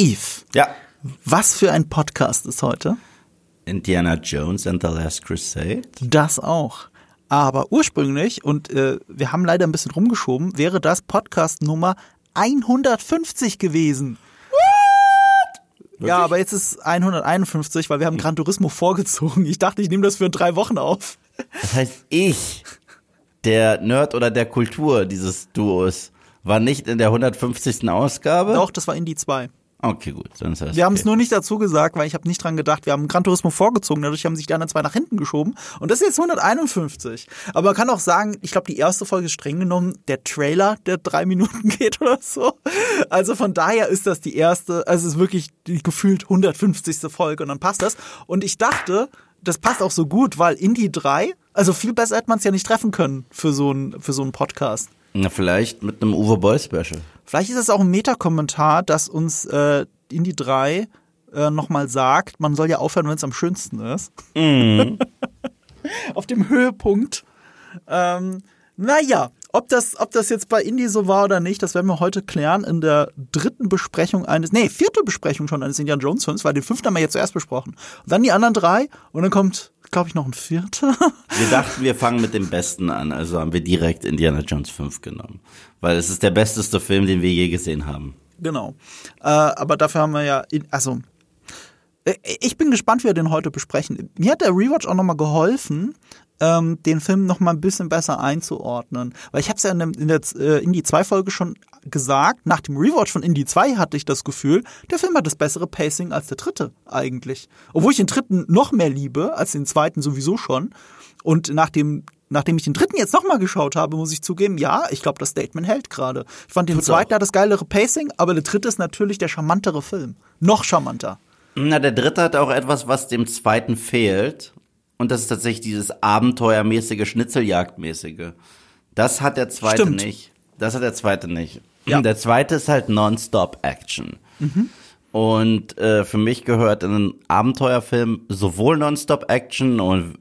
Eve, Ja. was für ein Podcast ist heute? Indiana Jones and the Last Crusade. Das auch. Aber ursprünglich, und äh, wir haben leider ein bisschen rumgeschoben, wäre das Podcast Nummer 150 gewesen. Ja, aber jetzt ist 151, weil wir haben Gran Turismo vorgezogen. Ich dachte, ich nehme das für drei Wochen auf. Das heißt, ich, der Nerd oder der Kultur dieses Duos, war nicht in der 150. Ausgabe? Doch, das war Indie 2. Okay, gut. Ist das Wir haben okay. es nur nicht dazu gesagt, weil ich habe nicht dran gedacht. Wir haben Gran Turismo vorgezogen, dadurch haben sich die anderen zwei nach hinten geschoben. Und das ist jetzt 151. Aber man kann auch sagen, ich glaube, die erste Folge ist streng genommen der Trailer, der drei Minuten geht oder so. Also von daher ist das die erste, also es ist wirklich die gefühlt 150. Folge und dann passt das. Und ich dachte, das passt auch so gut, weil Indie 3, also viel besser hätte man es ja nicht treffen können für so einen für so einen Podcast. Na, vielleicht mit einem Uwe Boll Special. Vielleicht ist es auch ein Metakommentar, dass uns äh, Indie 3 äh, nochmal sagt, man soll ja aufhören, wenn es am schönsten ist. Auf dem Höhepunkt. Ähm, naja, ob das, ob das jetzt bei Indie so war oder nicht, das werden wir heute klären in der dritten Besprechung eines, nee, vierte Besprechung schon eines Indiana Jones Films, weil den fünften haben wir jetzt zuerst besprochen. Und dann die anderen drei und dann kommt, glaube ich, noch ein vierter. Wir dachten, wir fangen mit dem Besten an, also haben wir direkt Indiana Jones 5 genommen. Weil es ist der besteste Film, den wir je gesehen haben. Genau. Äh, aber dafür haben wir ja, in, also äh, ich bin gespannt, wie wir den heute besprechen. Mir hat der Rewatch auch nochmal geholfen, ähm, den Film nochmal ein bisschen besser einzuordnen. Weil ich habe es ja in, dem, in der äh, Indie 2 Folge schon gesagt, nach dem Rewatch von Indie 2 hatte ich das Gefühl, der Film hat das bessere Pacing als der dritte eigentlich. Obwohl ich den dritten noch mehr liebe als den zweiten sowieso schon. Und nach dem Nachdem ich den dritten jetzt nochmal geschaut habe, muss ich zugeben, ja, ich glaube, das Statement hält gerade. Ich fand den Tut's zweiten auch. hat das geilere Pacing, aber der dritte ist natürlich der charmantere Film. Noch charmanter. Na, der dritte hat auch etwas, was dem zweiten fehlt. Und das ist tatsächlich dieses abenteuermäßige, Schnitzeljagdmäßige. Das hat der zweite Stimmt. nicht. Das hat der zweite nicht. Ja. Der zweite ist halt Non-Stop-Action. Und äh, für mich gehört in einen Abenteuerfilm sowohl Non-Stop-Action und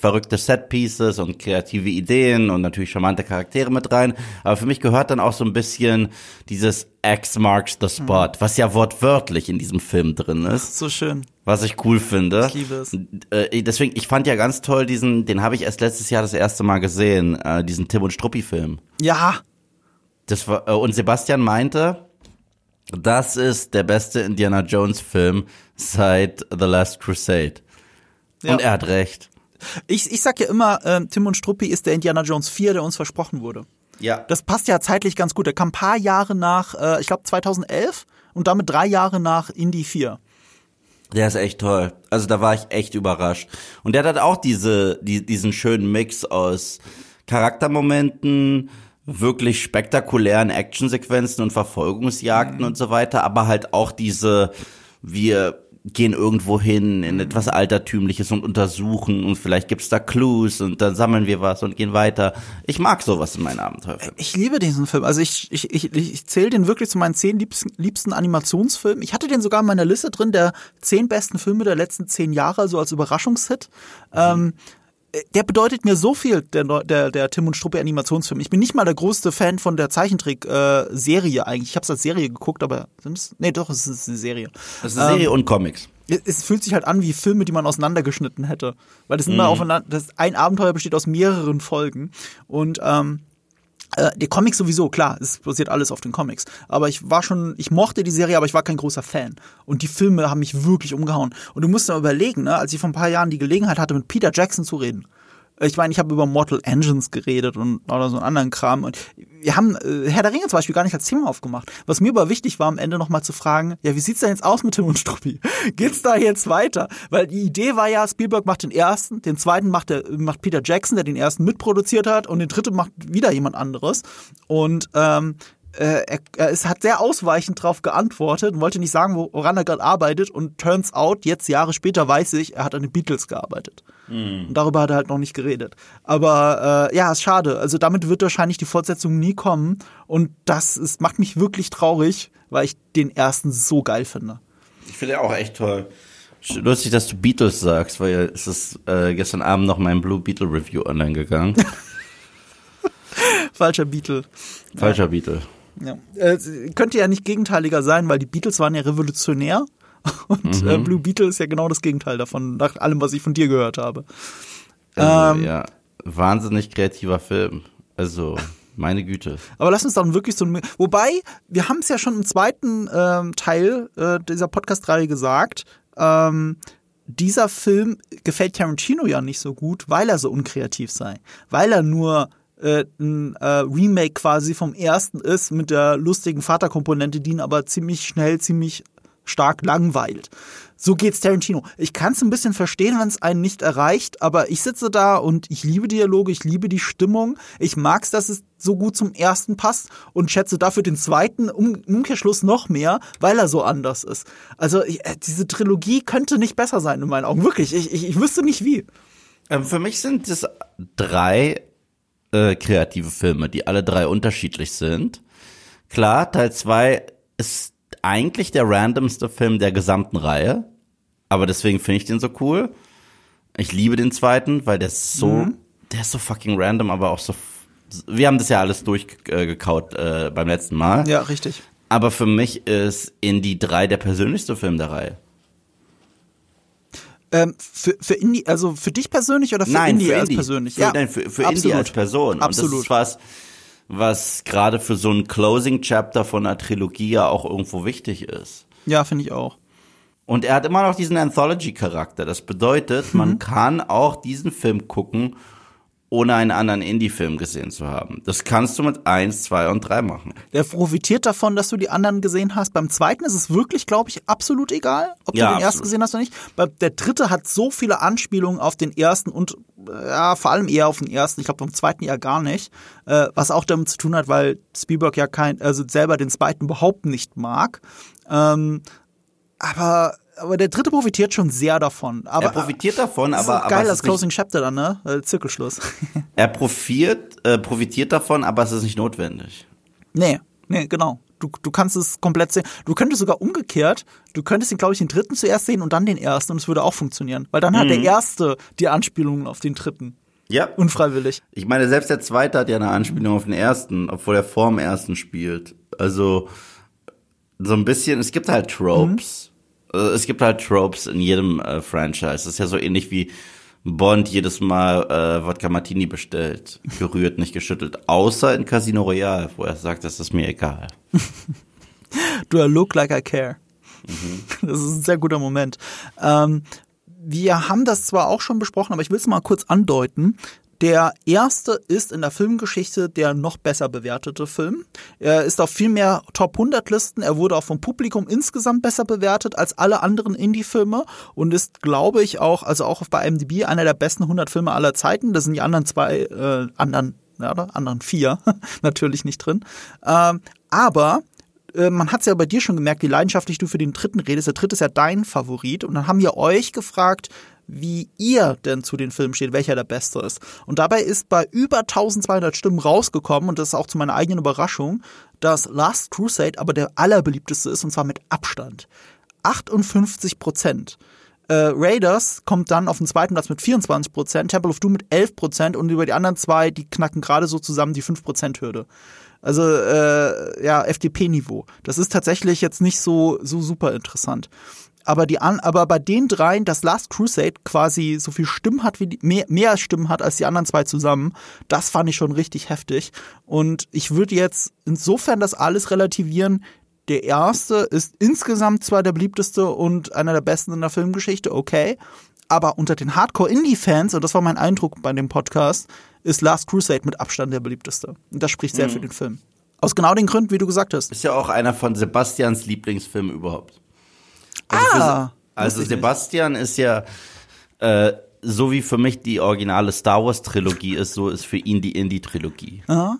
verrückte Set-Pieces und kreative Ideen und natürlich charmante Charaktere mit rein. Aber für mich gehört dann auch so ein bisschen dieses X marks the spot, was ja wortwörtlich in diesem Film drin ist So schön. was ich cool finde. Ich liebe es. Äh, deswegen, ich fand ja ganz toll diesen, den habe ich erst letztes Jahr das erste Mal gesehen, äh, diesen Tim und Struppi Film. Ja, Das war, äh, und Sebastian meinte, das ist der beste Indiana Jones Film seit The Last Crusade. Ja. Und er hat recht. ich, ich sag ja immer, ähm, Tim und Struppi ist der Indiana Jones 4, der uns versprochen wurde. Ja. Das passt ja zeitlich ganz gut. Der kam ein paar Jahre nach, äh, ich glaube 2011 und damit drei Jahre nach Indie 4. Der ist echt toll. Also da war ich echt überrascht. Und der hat auch diese, die, diesen schönen Mix aus Charaktermomenten, wirklich spektakulären Actionsequenzen und Verfolgungsjagden und so weiter, aber halt auch diese, wir gehen irgendwo hin in etwas Altertümliches und untersuchen und vielleicht gibt's da Clues und dann sammeln wir was und gehen weiter. Ich mag sowas in meinen Abenteuerfilmen. Ich liebe diesen Film. Also ich, ich, ich, ich zähle den wirklich zu meinen zehn liebsten, liebsten Animationsfilmen. Ich hatte den sogar in meiner Liste drin, der zehn besten Filme der letzten zehn Jahre, so als Überraschungshit. Ähm, der bedeutet mir so viel, der, der, der Tim und Struppi Animationsfilm. Ich bin nicht mal der größte Fan von der Zeichentrick-Serie eigentlich. Ich habe es als Serie geguckt, aber sind's? Nee, doch, es ist eine Serie. Das ist eine Serie und Comics. Es- es fühlt sich halt an wie Filme, die man auseinandergeschnitten hätte. Weil das immer aufeinander, das ein Abenteuer besteht aus mehreren Folgen. Und ähm, äh, die Comics sowieso, klar, es basiert alles auf den Comics. Aber ich war schon, ich mochte die Serie, aber ich war kein großer Fan. Und die Filme haben mich wirklich umgehauen. Und du musst mal überlegen, ne, als ich vor ein paar Jahren die Gelegenheit hatte, mit Peter Jackson zu reden. Ich meine, ich habe über Mortal Engines geredet und oder so einen anderen Kram. Und wir haben äh, Herr der Ringe zum Beispiel gar nicht als Thema aufgemacht. Was mir aber wichtig war, am Ende nochmal zu fragen, ja, wie sieht's denn jetzt aus mit Tim und Struppi? Geht's da jetzt weiter? Weil die Idee war ja, Spielberg macht den ersten, den zweiten macht, der, macht Peter Jackson, der den ersten mitproduziert hat, und den dritten macht wieder jemand anderes. Und ähm, äh, er, er ist, hat sehr ausweichend darauf geantwortet und wollte nicht sagen, woran er gerade arbeitet. Und turns out, jetzt Jahre später weiß ich, er hat an den Beatles gearbeitet. Und darüber hat er halt noch nicht geredet. Aber äh, ja, ist schade. Also damit wird wahrscheinlich die Fortsetzung nie kommen. Und das ist, macht mich wirklich traurig, weil ich den ersten so geil finde. Ich finde auch echt toll. Lustig, dass du Beatles sagst, weil es ist äh, gestern Abend noch mein Blue Beetle Review online gegangen. Falscher Beatle. Falscher Beatle. Ja. Äh, könnte ja nicht gegenteiliger sein, weil die Beatles waren ja revolutionär. Und äh, Blue Beetle ist ja genau das Gegenteil davon, nach allem, was ich von dir gehört habe. Also, Ähm. ja, wahnsinnig kreativer Film. Also, meine Güte. Aber lass uns dann wirklich so ein. Wobei, wir haben es ja schon im zweiten ähm, Teil äh, dieser Podcast-Reihe gesagt, ähm, dieser Film gefällt Tarantino ja nicht so gut, weil er so unkreativ sei. Weil er nur äh, ein äh, Remake quasi vom ersten ist mit der lustigen Vaterkomponente, die ihn aber ziemlich schnell, ziemlich stark langweilt. So geht's Tarantino. Ich kann es ein bisschen verstehen, wenn es einen nicht erreicht, aber ich sitze da und ich liebe Dialoge, ich liebe die Stimmung. Ich mag's, dass es so gut zum ersten passt und schätze dafür den zweiten um, Umkehrschluss noch mehr, weil er so anders ist. Also ich, äh, diese Trilogie könnte nicht besser sein in meinen Augen. Wirklich, ich, ich, ich wüsste nicht wie. Ähm, für mich sind es drei äh, kreative Filme, die alle drei unterschiedlich sind. Klar, Teil zwei ist eigentlich der randomste Film der gesamten Reihe, aber deswegen finde ich den so cool. Ich liebe den zweiten, weil der ist so, der ist so fucking random, aber auch so. Wir haben das ja alles durchgekaut äh, beim letzten Mal. Ja, richtig. Aber für mich ist Indie 3 der persönlichste Film der Reihe. Ähm, für, für Indie, also für dich persönlich oder für Nein, Indie für als Indie. persönlich? Für, nein, für, für Indie als Person. Und Absolut. das ist was, was gerade für so ein Closing Chapter von einer Trilogie ja auch irgendwo wichtig ist. Ja, finde ich auch. Und er hat immer noch diesen Anthology-Charakter. Das bedeutet, Mhm. man kann auch diesen Film gucken, ohne einen anderen Indie-Film gesehen zu haben. Das kannst du mit eins, zwei und drei machen. Der profitiert davon, dass du die anderen gesehen hast. Beim zweiten ist es wirklich, glaube ich, absolut egal, ob Ja, du den ersten absolut. gesehen hast oder nicht. Der dritte hat so viele Anspielungen auf den ersten und äh, ja, vor allem eher auf den ersten. Ich glaube, beim zweiten eher gar nicht. Äh, was auch damit zu tun hat, weil Spielberg ja kein, also selber den zweiten überhaupt nicht mag. Ähm, aber, aber der dritte profitiert schon sehr davon. Aber, Er profitiert davon, das ist aber, aber geil es als ist nicht, Closing Chapter dann, ne? Äh, Zirkelschluss. er profitiert, äh, profitiert davon, aber es ist nicht notwendig. Nee, nee, genau. Du, du kannst es komplett sehen. Du könntest sogar umgekehrt, du könntest den, glaube ich, den dritten zuerst sehen und dann den ersten und es würde auch funktionieren. Weil dann hat der erste die Anspielungen auf den dritten. Ja. Unfreiwillig. Ich meine, selbst der zweite hat ja eine Anspielung auf den ersten, obwohl er vor dem ersten spielt. Also so ein bisschen, es gibt halt Tropes. Äh, Es gibt halt Tropes in jedem äh, Franchise. Das ist ja so ähnlich wie Bond jedes Mal äh, Wodka Martini bestellt. Gerührt, nicht geschüttelt. Außer in Casino Royale, wo er sagt, das ist mir egal. Do I look like I care? Das ist ein sehr guter Moment. Ähm, wir haben das zwar auch schon besprochen, aber ich will es mal kurz andeuten. Der erste ist in der Filmgeschichte der noch besser bewertete Film. Er ist auf viel mehr Top 100 Listen. Er wurde auch vom Publikum insgesamt besser bewertet als alle anderen Indie-Filme und ist, glaube ich, auch, also auch bei IMDb einer der besten 100 Filme aller Zeiten. Da sind die anderen zwei, äh, anderen, ja, anderen vier natürlich nicht drin. Ähm, aber äh, man hat es ja bei dir schon gemerkt, wie leidenschaftlich du für den dritten redest. Der dritte ist ja dein Favorit. Und dann haben wir euch gefragt, wie ihr denn zu den Filmen steht, welcher der beste ist. Und dabei ist bei über 1200 Stimmen rausgekommen, und das ist auch zu meiner eigenen Überraschung, dass Last Crusade aber der allerbeliebteste ist, und zwar mit Abstand. 58 Prozent. Äh, Raiders kommt dann auf den zweiten Platz mit 24 Prozent, Temple of Doom mit 11 Prozent und über die anderen zwei, die knacken gerade so zusammen die 5 Prozent Hürde. Also äh, ja, FDP-Niveau. Das ist tatsächlich jetzt nicht so so super interessant. Aber die an, aber bei den dreien, dass Last Crusade quasi so viel Stimmen hat wie die, mehr, mehr Stimmen hat als die anderen zwei zusammen, das fand ich schon richtig heftig. Und ich würde jetzt insofern das alles relativieren. Der erste ist insgesamt zwar der beliebteste und einer der besten in der Filmgeschichte, okay. Aber unter den Hardcore-Indie-Fans, und das war mein Eindruck bei dem Podcast, ist Last Crusade mit Abstand der beliebteste. Und das spricht sehr für den Film. Aus genau den Gründen, wie du gesagt hast. Ist ja auch einer von Sebastians Lieblingsfilmen überhaupt. Also, Ah, also. Sebastian ist ja äh, so wie für mich die originale Star Wars Trilogie ist, so ist für ihn die Indie Trilogie. Aha.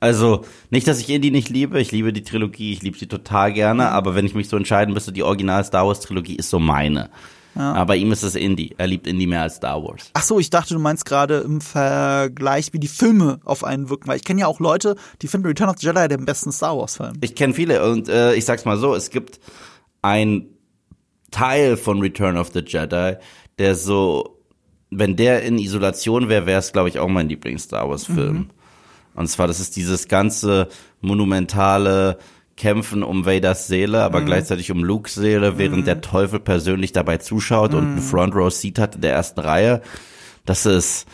Also nicht, dass ich Indie nicht liebe, ich liebe die Trilogie, ich liebe sie total gerne, aber wenn ich mich so entscheiden müsste, die original Star Wars Trilogie ist so meine. Aber bei ihm ist es Indie. Er liebt Indie mehr als Star Wars. Ach so, ich dachte, du meinst gerade im Vergleich, wie die Filme auf einen wirken. Weil ich kenne ja auch Leute, die finden Return of the Jedi den besten Star Wars-Film. Ich kenne viele und äh, ich sag's mal so, es gibt ein Teil von Return of the Jedi, der so, wenn der in Isolation wäre, wäre es, glaube ich, auch mein Lieblings-Star Wars-Film. Und zwar, das ist dieses ganze monumentale Kämpfen um Vaders Seele, aber gleichzeitig um Lukes Seele, während der Teufel persönlich dabei zuschaut und ein Front Row Seat hat in der ersten Reihe. Das ist,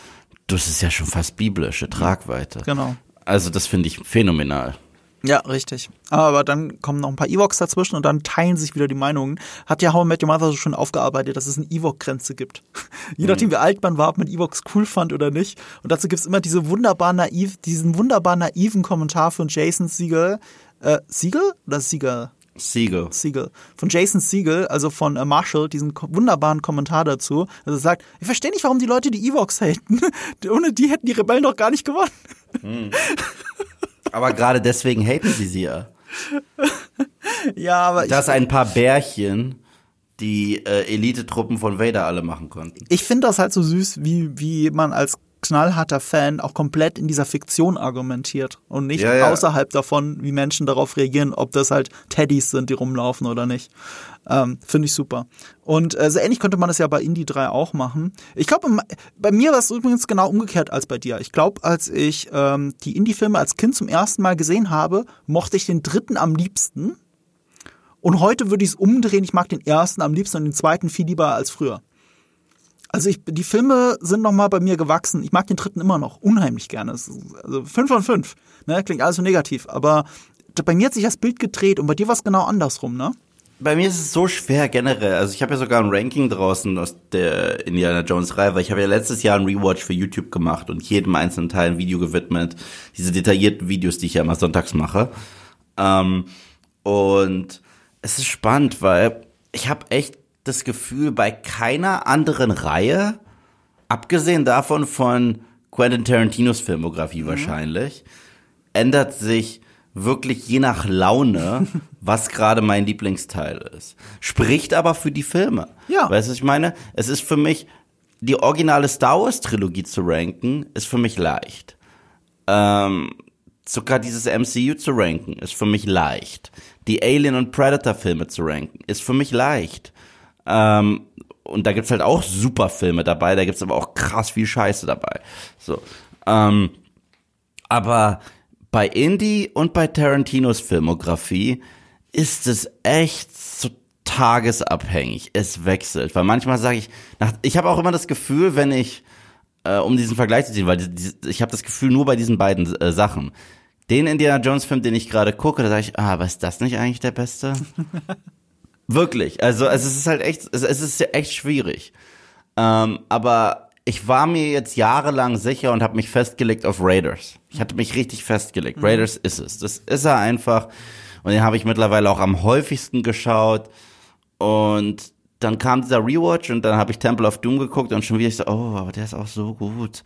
das ist ja schon fast biblische Tragweite. Genau. Also das finde ich phänomenal. Ja, richtig. Aber dann kommen noch ein paar Evox dazwischen und dann teilen sich wieder die Meinungen. Hat ja How I Met Your Mother so schon aufgearbeitet, dass es eine Ewok-Grenze gibt. Je nachdem, wie alt man war, ob man Evox cool fand oder nicht. Und dazu gibt's immer diese wunderbar naiv, diesen wunderbar naiven Kommentar von Jason Siegel. Äh, Siegel oder Siegel? Siegel. Siegel. Von Jason Siegel, also von äh, Marshall, diesen wunderbaren Kommentar dazu. Also er sagt, ich verstehe nicht, warum die Leute die Evox haten. Ohne die hätten die Rebellen doch gar nicht gewonnen. Aber gerade deswegen haten sie sie ja. Ja, aber ich, Dass ein paar Bärchen die äh, Elite-Truppen von Vader alle machen konnten. ich finde das halt so süß, wie, wie man als knallharter Fan auch komplett in dieser Fiktion argumentiert und nicht Ja, ja. außerhalb davon, wie Menschen darauf reagieren, ob das halt Teddys sind, die rumlaufen oder nicht. Ähm, finde ich super. Und äh, so ähnlich könnte man das ja bei Indie 3 auch machen. Ich glaube, bei mir war es übrigens genau umgekehrt als bei dir. Ich glaube, als ich ähm, die Indie-Filme als Kind zum ersten Mal gesehen habe, mochte ich den dritten am liebsten. Und heute würde ich es umdrehen. Ich mag den ersten am liebsten und den zweiten viel lieber als früher. Also ich, die Filme sind noch mal bei mir gewachsen. Ich mag den dritten immer noch unheimlich gerne. Ist, also fünf von fünf. Ne? Klingt alles so negativ. Aber bei mir hat sich das Bild gedreht und bei dir war es genau andersrum, ne? Bei mir ist es so schwer generell. Also ich habe ja sogar ein Ranking draußen aus der Indiana Jones Reihe, weil ich habe ja letztes Jahr ein Rewatch für YouTube gemacht und jedem einzelnen Teil ein Video gewidmet. Diese detaillierten Videos, die ich ja immer sonntags mache. Ähm, und es ist spannend, weil ich habe echt das Gefühl, bei keiner anderen Reihe, abgesehen davon von Quentin Tarantinos Filmografie wahrscheinlich, ändert sich wirklich je nach Laune, was gerade mein Lieblingsteil ist. Spricht aber für die Filme. Ja. Weißt du, was ich meine? Es ist für mich, die originale Star Wars Trilogie zu ranken, ist für mich leicht. Ähm, sogar dieses MCU zu ranken, ist für mich leicht. Die Alien und Predator Filme zu ranken, ist für mich leicht. Ähm, und da gibt's halt auch super Filme dabei, da gibt's aber auch krass viel Scheiße dabei. So. Ähm, aber bei Indie und bei Tarantinos Filmografie ist es echt so tagesabhängig. Es wechselt, weil manchmal sage ich, nach, ich habe auch immer das Gefühl, wenn ich äh, um diesen Vergleich zu ziehen, weil die, die, ich habe das Gefühl nur bei diesen beiden äh, Sachen. Den Indiana Jones Film, den ich gerade gucke, da sage ich, ah, aber ist das nicht eigentlich der beste? Wirklich. Also, also es ist halt echt, es, es ist ja echt schwierig. Ähm, aber ich war mir jetzt jahrelang sicher und habe mich festgelegt auf Raiders. Ich hatte mich richtig festgelegt. Raiders ist es. Das ist er einfach. Und den habe ich mittlerweile auch am häufigsten geschaut. Und dann kam dieser Rewatch und dann habe ich Temple of Doom geguckt und schon wieder ich so, oh, aber der ist auch so gut.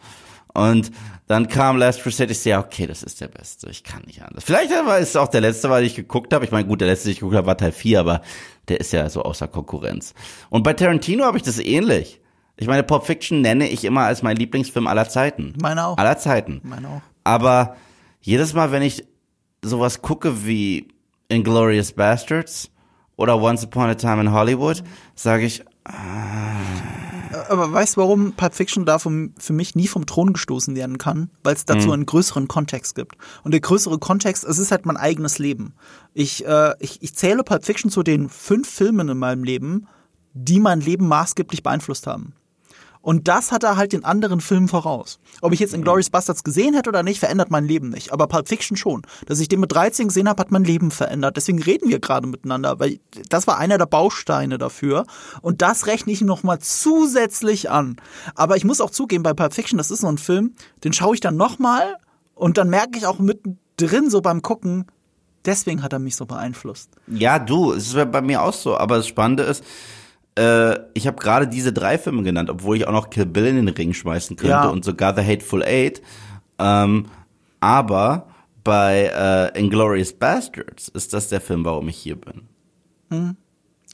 Und dann kam Last Crusade, ich so, ja, okay, das ist der Beste, ich kann nicht anders. Vielleicht war es auch der letzte, weil ich geguckt habe. Ich meine, gut, der letzte, den ich geguckt habe, war Teil 4, aber der ist ja so außer Konkurrenz. Und bei Tarantino habe ich das ähnlich. Ich meine, Pulp Fiction nenne ich immer als mein Lieblingsfilm aller Zeiten. Meine auch. Aller Zeiten. Meine auch. Aber jedes Mal, wenn ich sowas gucke wie Inglorious Bastards oder Once Upon a Time in Hollywood, sage ich, Aber weißt du, warum Pulp Fiction da vom, für mich nie vom Thron gestoßen werden kann? Weil es dazu einen größeren Kontext gibt. Und der größere Kontext, es ist halt mein eigenes Leben. Ich, äh, ich, ich zähle Pulp Fiction zu den fünf Filmen in meinem Leben, die mein Leben maßgeblich beeinflusst haben. Und das hat er halt den anderen Filmen voraus. Ob ich jetzt Inglourious Bastards gesehen hätte oder nicht, verändert mein Leben nicht. Aber Pulp Fiction schon. Dass ich den mit 13 gesehen habe, hat mein Leben verändert. Deswegen reden wir gerade miteinander, weil das war einer der Bausteine dafür. Und das rechne ich ihm nochmal zusätzlich an. Aber ich muss auch zugeben, bei Pulp Fiction, das ist so ein Film, den schaue ich dann nochmal und dann merke ich auch mittendrin so beim Gucken, deswegen hat er mich so beeinflusst. ja, du, es ist bei mir auch so. Aber das Spannende ist, äh, ich habe gerade diese drei Filme genannt, obwohl ich auch noch Kill Bill in den Ring schmeißen könnte Ja. und sogar The Hateful Eight. Ähm, aber bei äh, Inglorious Bastards ist das der Film, warum ich hier bin. Stimmt,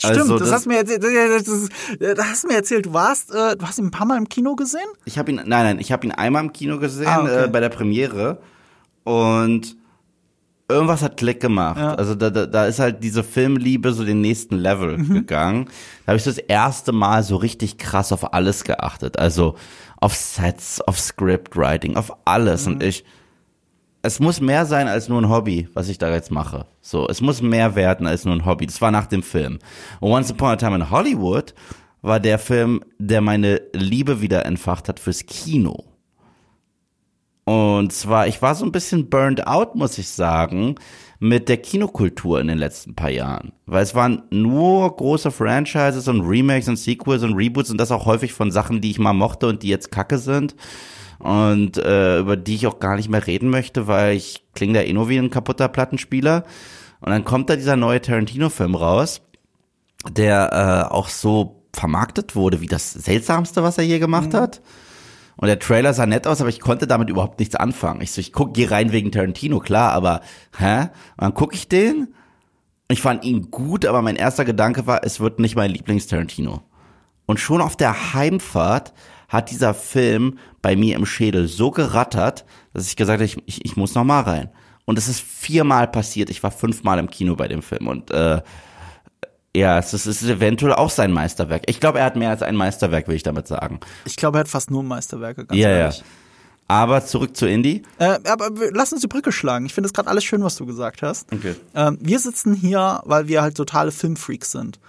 Also das, das- hast du mir erzählt, das, das hast du mir erzählt. Du warst, äh, du hast ihn ein paar Mal im Kino gesehen? Ich habe ihn, nein, nein, ich habe ihn einmal im Kino gesehen Ah, okay. äh, bei der Premiere und irgendwas hat Klick gemacht. Ja. Also da, da, da ist halt diese Filmliebe so den nächsten Level Mhm. gegangen. Da habe ich so das erste Mal so richtig krass auf alles geachtet. Also auf Sets, auf Scriptwriting, auf alles. Mhm. Und ich, es muss mehr sein als nur ein Hobby, was ich da jetzt mache. So, es muss mehr werden als nur ein Hobby. Das war nach dem Film. Once Upon a Time in Hollywood war der Film, der meine Liebe wieder entfacht hat fürs Kino. Und zwar, ich war so ein bisschen burned out, muss ich sagen, mit der Kinokultur in den letzten paar Jahren. Weil es waren nur große Franchises und Remakes und Sequels und Reboots und das auch häufig von Sachen, die ich mal mochte und die jetzt kacke sind und äh, über die ich auch gar nicht mehr reden möchte, weil ich klinge da eh nur wie ein kaputter Plattenspieler. Und dann kommt da dieser neue Tarantino-Film raus, der äh, auch so vermarktet wurde wie das Seltsamste, was er je gemacht mhm. hat. Und der Trailer sah nett aus, aber ich konnte damit überhaupt nichts anfangen. Ich so, ich guck, geh rein wegen Tarantino, klar, aber hä? Und dann guck ich den. Ich fand ihn gut, aber mein erster Gedanke war, es wird nicht mein Lieblings-Tarantino. Und schon auf der Heimfahrt hat dieser Film bei mir im Schädel so gerattert, dass ich gesagt habe, ich, ich, ich muss noch mal rein. Und es ist viermal passiert. Ich war fünfmal im Kino bei dem Film und äh, ja, es ist, es ist eventuell auch sein Meisterwerk. Ich glaube, er hat mehr als ein Meisterwerk, will ich damit sagen. Ich glaube, er hat fast nur Meisterwerke, ganz ja, ehrlich. Ja. Aber zurück zu Indie. Äh, aber lass uns die Brücke schlagen. Ich finde es gerade alles schön, was du gesagt hast. Okay. Ähm, wir sitzen hier, weil wir halt totale Filmfreaks sind.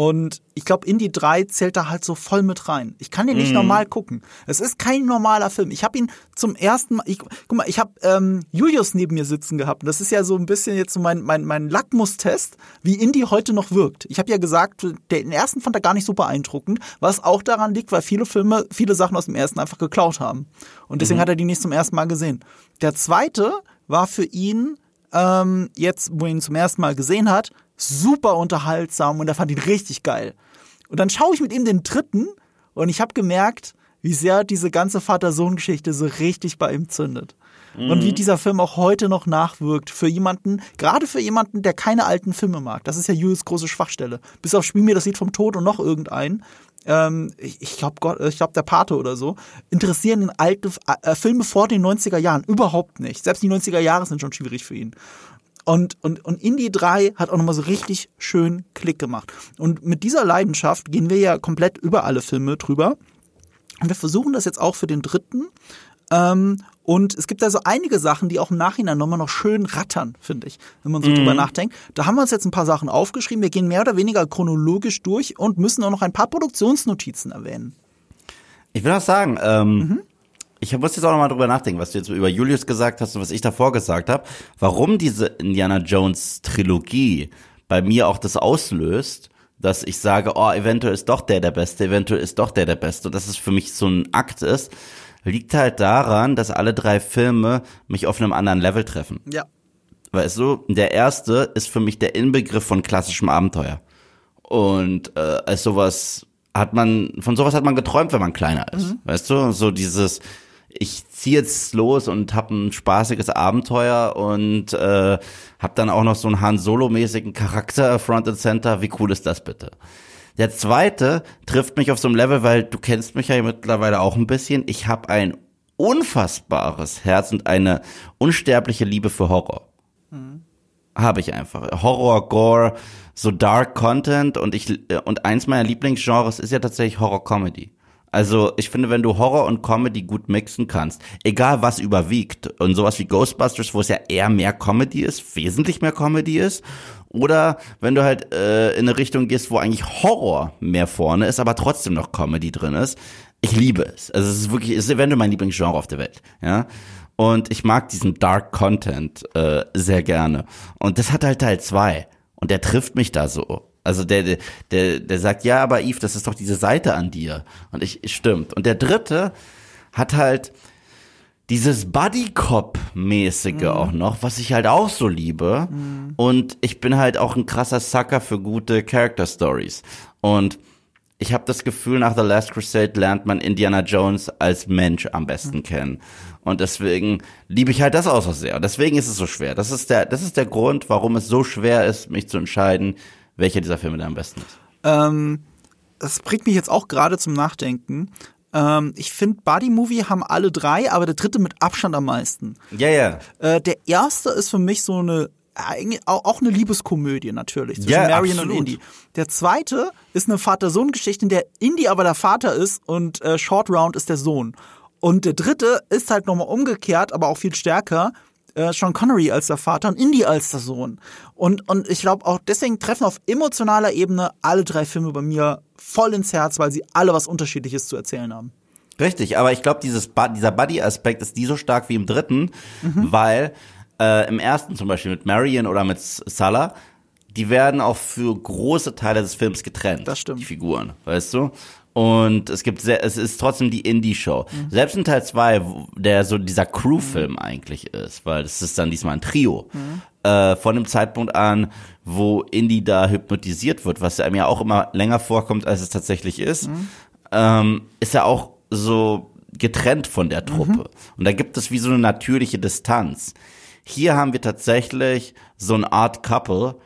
Und ich glaube, Indie 3 zählt da halt so voll mit rein. Ich kann den nicht mm. normal gucken. Es ist kein normaler Film. Ich habe ihn zum ersten Mal, ich, guck mal, ich habe ähm, Julius neben mir sitzen gehabt. Und das ist ja so ein bisschen jetzt so mein, mein, mein Lackmustest, wie Indie heute noch wirkt. Ich habe ja gesagt, den ersten fand er gar nicht so beeindruckend, was auch daran liegt, weil viele Filme viele Sachen aus dem ersten einfach geklaut haben. Und deswegen mhm. hat er die nicht zum ersten Mal gesehen. Der zweite war für ihn ähm, jetzt, wo er ihn zum ersten Mal gesehen hat, super unterhaltsam und er fand ihn richtig geil. Und dann schaue ich mit ihm den dritten und ich habe gemerkt, wie sehr diese ganze Vater-Sohn-Geschichte so richtig bei ihm zündet. Mhm. Und wie mhm. dieser Film auch heute noch nachwirkt für jemanden, gerade für jemanden, der keine alten Filme mag. Das ist ja Jules große Schwachstelle. Bis auf Spiel mir das Lied vom Tod und noch irgendein. Ähm, ich glaube, ich glaube, der Pate oder so, interessieren ihn alte äh, Filme vor den 90er Jahren überhaupt nicht. Selbst die 90er Jahre sind schon schwierig für ihn. Und, und, und Indie 3 hat auch nochmal so richtig schön Klick gemacht. Und mit dieser Leidenschaft gehen wir ja komplett über alle Filme drüber. Und wir versuchen das jetzt auch für den dritten. Ähm, und es gibt also einige Sachen, die auch im Nachhinein nochmal noch schön rattern, finde ich, wenn man so mhm. drüber nachdenkt. Da haben wir uns jetzt ein paar Sachen aufgeschrieben. Wir gehen mehr oder weniger chronologisch durch und müssen auch noch ein paar Produktionsnotizen erwähnen. Ich will auch sagen, ähm, mhm ich muss jetzt auch nochmal drüber nachdenken, was du jetzt über Julius gesagt hast und was ich davor gesagt habe, warum diese Indiana Jones Trilogie bei mir auch das auslöst, dass ich sage, oh, eventuell ist doch der der Beste, eventuell ist doch der der Beste und dass es für mich so ein Akt ist, liegt halt daran, dass alle drei Filme mich auf einem anderen Level treffen. Ja. Weißt du, der erste ist für mich der Inbegriff von klassischem Abenteuer. Und äh, als sowas hat man, von sowas hat man geträumt, wenn man kleiner ist. Mhm. Weißt du, so dieses, ich ziehe jetzt los und habe ein spaßiges Abenteuer und äh, habe dann auch noch so einen Han Solo-mäßigen Charakter Front and Center. Wie cool ist das bitte? Der zweite trifft mich auf so einem Level, weil du kennst mich ja mittlerweile auch ein bisschen. Ich habe ein unfassbares Herz und eine unsterbliche Liebe für Horror. Mhm. Habe ich einfach. Horror, Gore, so Dark Content und ich und eins meiner Lieblingsgenres ist ja tatsächlich Horror Comedy. Also ich finde, wenn du Horror und Comedy gut mixen kannst, egal was überwiegt, und sowas wie Ghostbusters, wo es ja eher mehr Comedy ist, wesentlich mehr Comedy ist, oder wenn du halt äh, in eine Richtung gehst, wo eigentlich Horror mehr vorne ist, aber trotzdem noch Comedy drin ist, ich liebe es. Also es ist wirklich, es ist eventuell mein Lieblingsgenre auf der Welt, ja. Und ich mag diesen Dark Content äh, sehr gerne. Und das hat halt Teil zwei und der trifft mich da so. Also der, der, der sagt, ja, aber Yves, das ist doch diese Seite an dir. Und ich, stimmt. Und der dritte hat halt dieses Buddy Cop-mäßige mhm. auch noch, was ich halt auch so liebe. Mhm. Und ich bin halt auch ein krasser Sucker für gute Character Stories. Und ich habe das Gefühl, nach The Last Crusade lernt man Indiana Jones als Mensch am besten mhm. kennen. Und deswegen liebe ich halt das auch so sehr. Und deswegen ist es so schwer. Das ist der, das ist der Grund, warum es so schwer ist, mich zu entscheiden, welcher dieser Filme da am besten ist. Ähm, das bringt mich jetzt auch gerade zum Nachdenken. Ähm, ich finde, Buddy Movie haben alle drei, aber der dritte mit Abstand am meisten. Ja, ja. Äh, der erste ist für mich so eine auch eine Liebeskomödie natürlich zwischen ja, Marion absolut. und Indy. Der zweite ist eine Vater-Sohn-Geschichte, in der Indy aber der Vater ist und äh, Short Round ist der Sohn. Und der dritte ist halt nochmal umgekehrt, aber auch viel stärker. Äh, Sean Connery als der Vater und Indy als der Sohn. Und, und ich glaube auch deswegen treffen auf emotionaler Ebene alle drei Filme bei mir voll ins Herz, weil sie alle was Unterschiedliches zu erzählen haben. Richtig, aber ich glaube, dieser Buddy-Aspekt ist nie so stark wie im dritten, Mhm. weil äh, im ersten zum Beispiel mit Marion oder mit Salah, die werden auch für große Teile des Films getrennt. Das stimmt. Die Figuren, weißt du? Und es gibt sehr, es ist trotzdem die Indie-Show. Mhm. Selbst in Teil 2, der so dieser Crew-Film eigentlich ist, weil es ist dann diesmal ein Trio. Mhm. Äh, von dem Zeitpunkt an, wo Indy da hypnotisiert wird, was einem ja auch immer länger vorkommt, als es tatsächlich ist, Mhm. ähm, ist er auch so getrennt von der Truppe. Mhm. Und da gibt es wie so eine natürliche Distanz. Hier haben wir tatsächlich so eine Art Couple,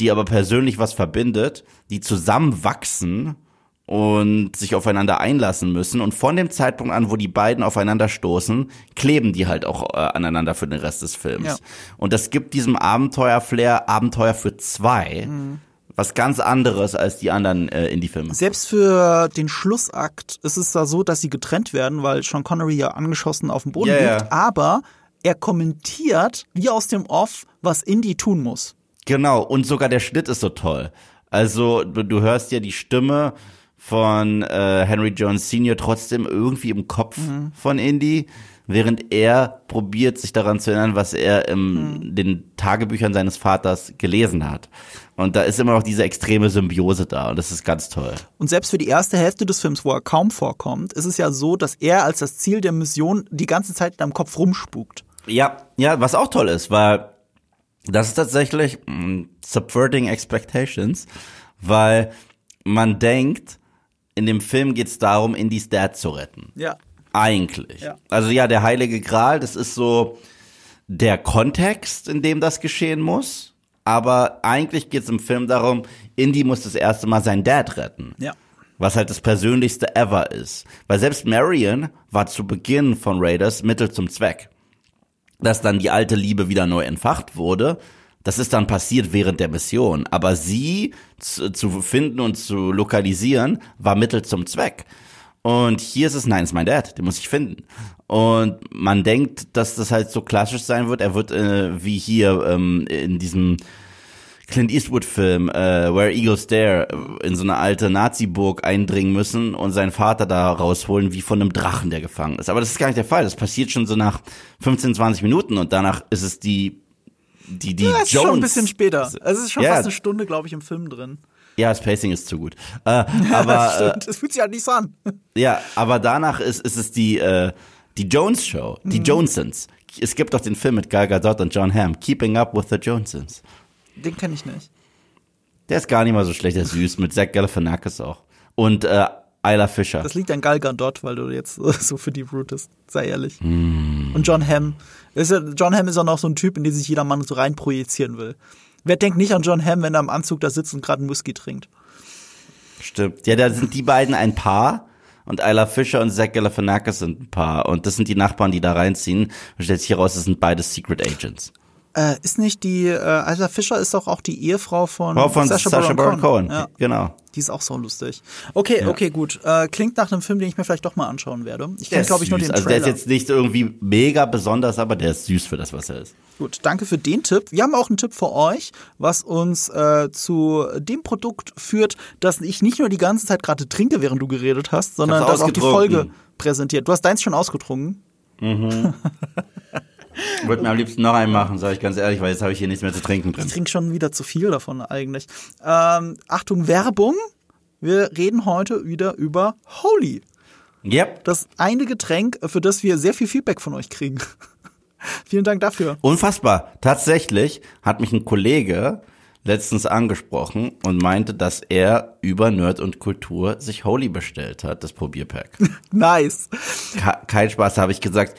die aber persönlich was verbindet, die zusammenwachsen und sich aufeinander einlassen müssen. Und von dem Zeitpunkt an, wo die beiden aufeinander stoßen, kleben die halt auch äh, aneinander für den Rest des Films. Ja. Und das gibt diesem Abenteuer-Flair Abenteuer für zwei. Mhm. Was ganz anderes als die anderen äh, Indie-Filme. Selbst für den Schlussakt ist es da so, dass sie getrennt werden, weil Sean Connery ja angeschossen auf dem Boden Ja, liegt. Aber er kommentiert wie aus dem Off, was Indy tun muss. Genau, und sogar der Schnitt ist so toll. Also du, du hörst ja die Stimme von äh, Henry Jones Sr. trotzdem irgendwie im Kopf von Indy, während er probiert, sich daran zu erinnern, was er in den Tagebüchern seines Vaters gelesen hat. Und da ist immer noch diese extreme Symbiose da und das ist ganz toll. Und selbst für die erste Hälfte des Films, wo er kaum vorkommt, ist es ja so, dass er als das Ziel der Mission die ganze Zeit in deinem Kopf rumspukt. Ja, ja, was auch toll ist, weil das ist tatsächlich mh, subverting expectations, weil man denkt, in dem Film geht es darum, Indies Dad zu retten. Ja. Eigentlich. Ja. Also ja, der Heilige Gral, das ist so der Kontext, in dem das geschehen muss. Aber eigentlich geht es im Film darum, Indy muss das erste Mal seinen Dad retten. Ja. Was halt das persönlichste ever ist. Weil selbst Marion war zu Beginn von Raiders Mittel zum Zweck. Dass dann die alte Liebe wieder neu entfacht wurde, das ist dann passiert während der Mission. Aber sie zu, zu finden und zu lokalisieren, war Mittel zum Zweck. Und hier ist es, nein, ist mein Dad, den muss ich finden. Und man denkt, dass das halt so klassisch sein wird. Er wird äh, wie hier ähm, in diesem Clint Eastwood-Film, äh, Where Eagles Dare, in so eine alte Nazi-Burg eindringen müssen und seinen Vater da rausholen, wie von einem Drachen, der gefangen ist. Aber das ist gar nicht der Fall. Das passiert schon so nach 15, 20 Minuten und danach ist es die, die, die Ja, es ist Jones. schon ein bisschen später. Also es ist schon Ja. fast eine Stunde, glaube ich, im Film drin. Ja, das Pacing ist zu gut. Äh, aber, äh, Stimmt, es fühlt sich halt nicht so an. ja, aber danach ist, ist es die, äh, die Jones-Show, die Jonesons. Es gibt doch den Film mit Gal Gadot und John Hamm, Keeping Up with the Jonesons. Den kenne ich nicht. Der ist gar nicht mal so schlecht, der ist süß, mit Zach Galifianakis auch. Und äh, Isla Fisher. Das liegt an Gal Gadot, weil du jetzt so für die rootest. Sei ehrlich. Hm. Und John Hamm. Ja, John Hamm ist auch noch so ein Typ, in den sich jeder Mann so rein projizieren will. Wer denkt nicht an John Hamm, wenn er im Anzug da sitzt und gerade einen Whisky trinkt? Stimmt. Ja, da sind die beiden ein Paar. Und Isla Fisher und Zach Galifianakis sind ein Paar. Und das sind die Nachbarn, die da reinziehen. Und stellt sich heraus, das sind beide Secret Agents. Äh, ist nicht die, äh, Alter Fischer ist doch auch die Ehefrau von, Frau von Sacha, Baron Cohen. Ja, Genau. die ist auch so lustig. Okay, okay, gut. Äh, klingt nach einem Film, den ich mir vielleicht doch mal anschauen werde. Ich kenne, glaube ich, nur den Also der ist jetzt nicht irgendwie mega besonders, aber der ist süß für das, was er ist. Gut, danke für den Tipp. Wir haben auch einen Tipp für euch, was uns äh, zu dem Produkt führt, das ich nicht nur die ganze Zeit gerade trinke, während du geredet hast, sondern das auch die. Folge präsentiert. Du hast deins schon ausgetrunken. Ich würde mir am liebsten noch einen machen, sage ich ganz ehrlich, weil jetzt habe ich hier nichts mehr zu trinken drin. Ich trinke schon wieder zu viel davon eigentlich. Ähm, Achtung, Werbung. Wir reden heute wieder über Holy. Yep. Das eine Getränk, für das wir sehr viel Feedback von euch kriegen. Vielen Dank dafür. Unfassbar. Tatsächlich hat mich ein Kollege letztens angesprochen und meinte, dass er über Nerd und Kultur sich Holy bestellt hat, das Probierpack. Nice. Ke- Kein Spaß, habe ich gesagt.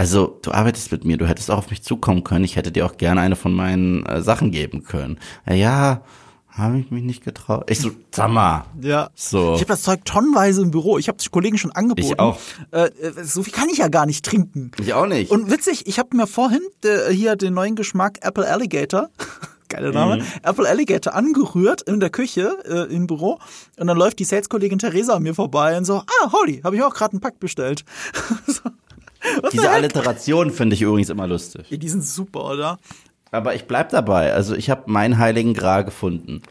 Also, du arbeitest mit mir, du hättest auch auf mich zukommen können. Ich hätte dir auch gerne eine von meinen äh, Sachen geben können. Ja, ja habe ich mich nicht getraut. Ich so, sag mal. Ja. So. Ich habe das Zeug tonnenweise im Büro. Ich habe es Kollegen schon angeboten. Ich auch. Äh, äh, so viel kann ich ja gar nicht trinken. Ich auch nicht. Und witzig, ich habe mir vorhin äh, hier den neuen Geschmack Apple Alligator, geiler Name, Mhm. Apple Alligator angerührt in der Küche äh, im Büro und dann läuft die Saleskollegin Theresa an mir vorbei und so, ah, Holly, habe ich auch gerade einen Pack bestellt. so. Diese Alliteration finde ich übrigens immer lustig. Ja, die sind super, oder? Aber ich bleib dabei. Also ich habe meinen heiligen Gral gefunden.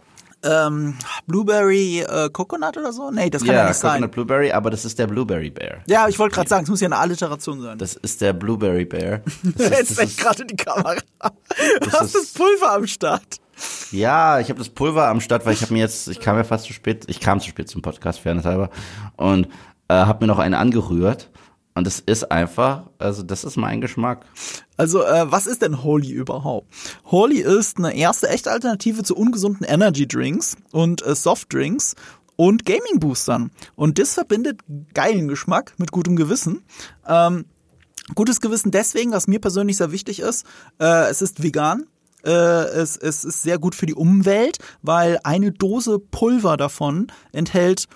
Ähm, Blueberry äh, Coconut oder so? Nee, das kann ja, ja nicht Coconut sein. Blueberry, aber das ist der Blueberry Bear. Ja, ich wollte gerade sagen, es muss ja eine Alliteration sein. Das ist der Blueberry Bear. Jetzt ist, gerade die Kamera. Du hast das Pulver am Start. ja, ich habe das Pulver am Start, weil ich habe mir jetzt, ich kam ja fast zu spät, ich kam zu spät zum Podcast, fairness halber, und äh, habe mir noch einen angerührt. Und das ist einfach, also das ist mein Geschmack. Also, äh, was ist denn Holy überhaupt? Holy ist eine erste echte Alternative zu ungesunden Energy Drinks und äh, Softdrinks und Gaming Boostern. Und das verbindet geilen Geschmack mit gutem Gewissen. Ähm, gutes Gewissen deswegen, was mir persönlich sehr wichtig ist. Äh, es ist vegan. Äh, es, es ist sehr gut für die Umwelt, weil eine Dose Pulver davon enthält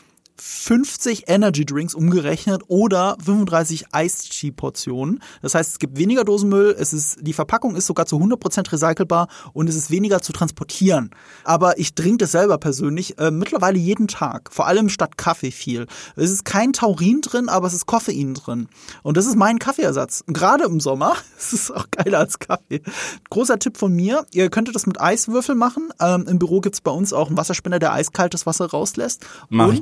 50 Energy Drinks umgerechnet oder 35 Iced Tea Portionen. Das heißt, es gibt weniger Dosenmüll, es ist, die Verpackung ist sogar zu 100% recycelbar und es ist weniger zu transportieren. Aber ich trinke das selber persönlich äh, mittlerweile jeden Tag, vor allem statt Kaffee viel. Es ist kein Taurin drin, aber es ist Koffein drin. Und das ist mein Kaffeeersatz. Gerade im Sommer, es ist auch geiler als Kaffee. Großer Tipp von mir, ihr könntet das mit Eiswürfel machen. Ähm, Im Büro gibt's bei uns auch einen Wasserspender, der eiskaltes Wasser rauslässt. Mach ich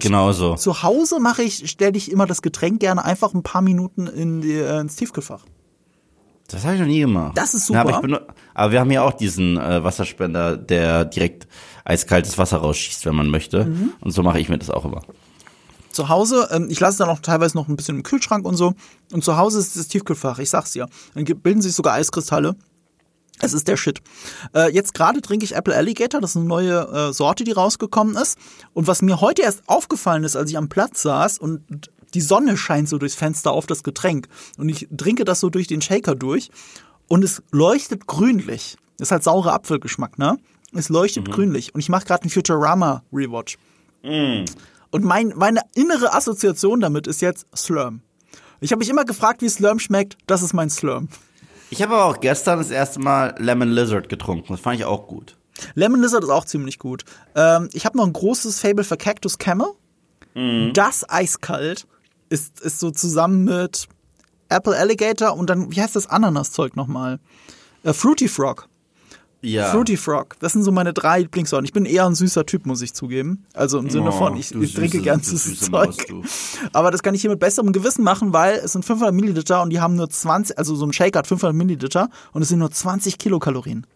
Und zu Hause mache ich, stelle ich immer das Getränk gerne einfach ein paar Minuten in die, äh, ins Tiefkühlfach. Das habe ich noch nie gemacht. Das ist aber, super. ich benut- aber wir haben ja auch diesen äh, Wasserspender, der direkt eiskaltes Wasser rausschießt, wenn man möchte. Mhm. Und so mache ich mir das auch immer. Zu Hause, ähm, ich lasse dann auch teilweise noch ein bisschen im Kühlschrank und so. Und zu Hause ist das Tiefkühlfach, ich sag's dir. Dann bilden sich sogar Eiskristalle. Es ist der Shit. Äh, jetzt gerade trinke ich Apple Alligator, das ist eine neue äh, Sorte, die rausgekommen ist. Und was mir heute erst aufgefallen ist, als ich am Platz saß und die Sonne scheint so durchs Fenster auf das Getränk und ich trinke das so durch den Shaker durch und es leuchtet grünlich. Das ist halt saurer Apfelgeschmack, ne? Es leuchtet grünlich und ich mache gerade einen Futurama Rewatch. Und mein, meine innere Assoziation damit ist jetzt Slurm. Ich habe mich immer gefragt, wie Slurm schmeckt. Das ist mein Slurm. Ich habe aber auch gestern das erste Mal Lemon Lizard getrunken. Das fand ich auch gut. Lemon Lizard ist auch ziemlich gut. Ähm, ich habe noch ein großes Fable für Cactus Camel. Das eiskalt ist, ist so zusammen mit Apple Alligator und dann, wie heißt das Ananaszeug nochmal? Äh, Fruity Frog. Ja. Fruity Frog. Das sind so meine drei Lieblingssorten. Ich bin eher ein süßer Typ, muss ich zugeben. Also im Sinne Oh, von, ich, ich trinke süße- gern süßes süße Zeug. Maus. Aber das kann ich hier mit besserem Gewissen machen, weil es sind 500 Milliliter und die haben nur 20, also so ein Shaker hat 500 Milliliter und es sind nur 20 Kilokalorien.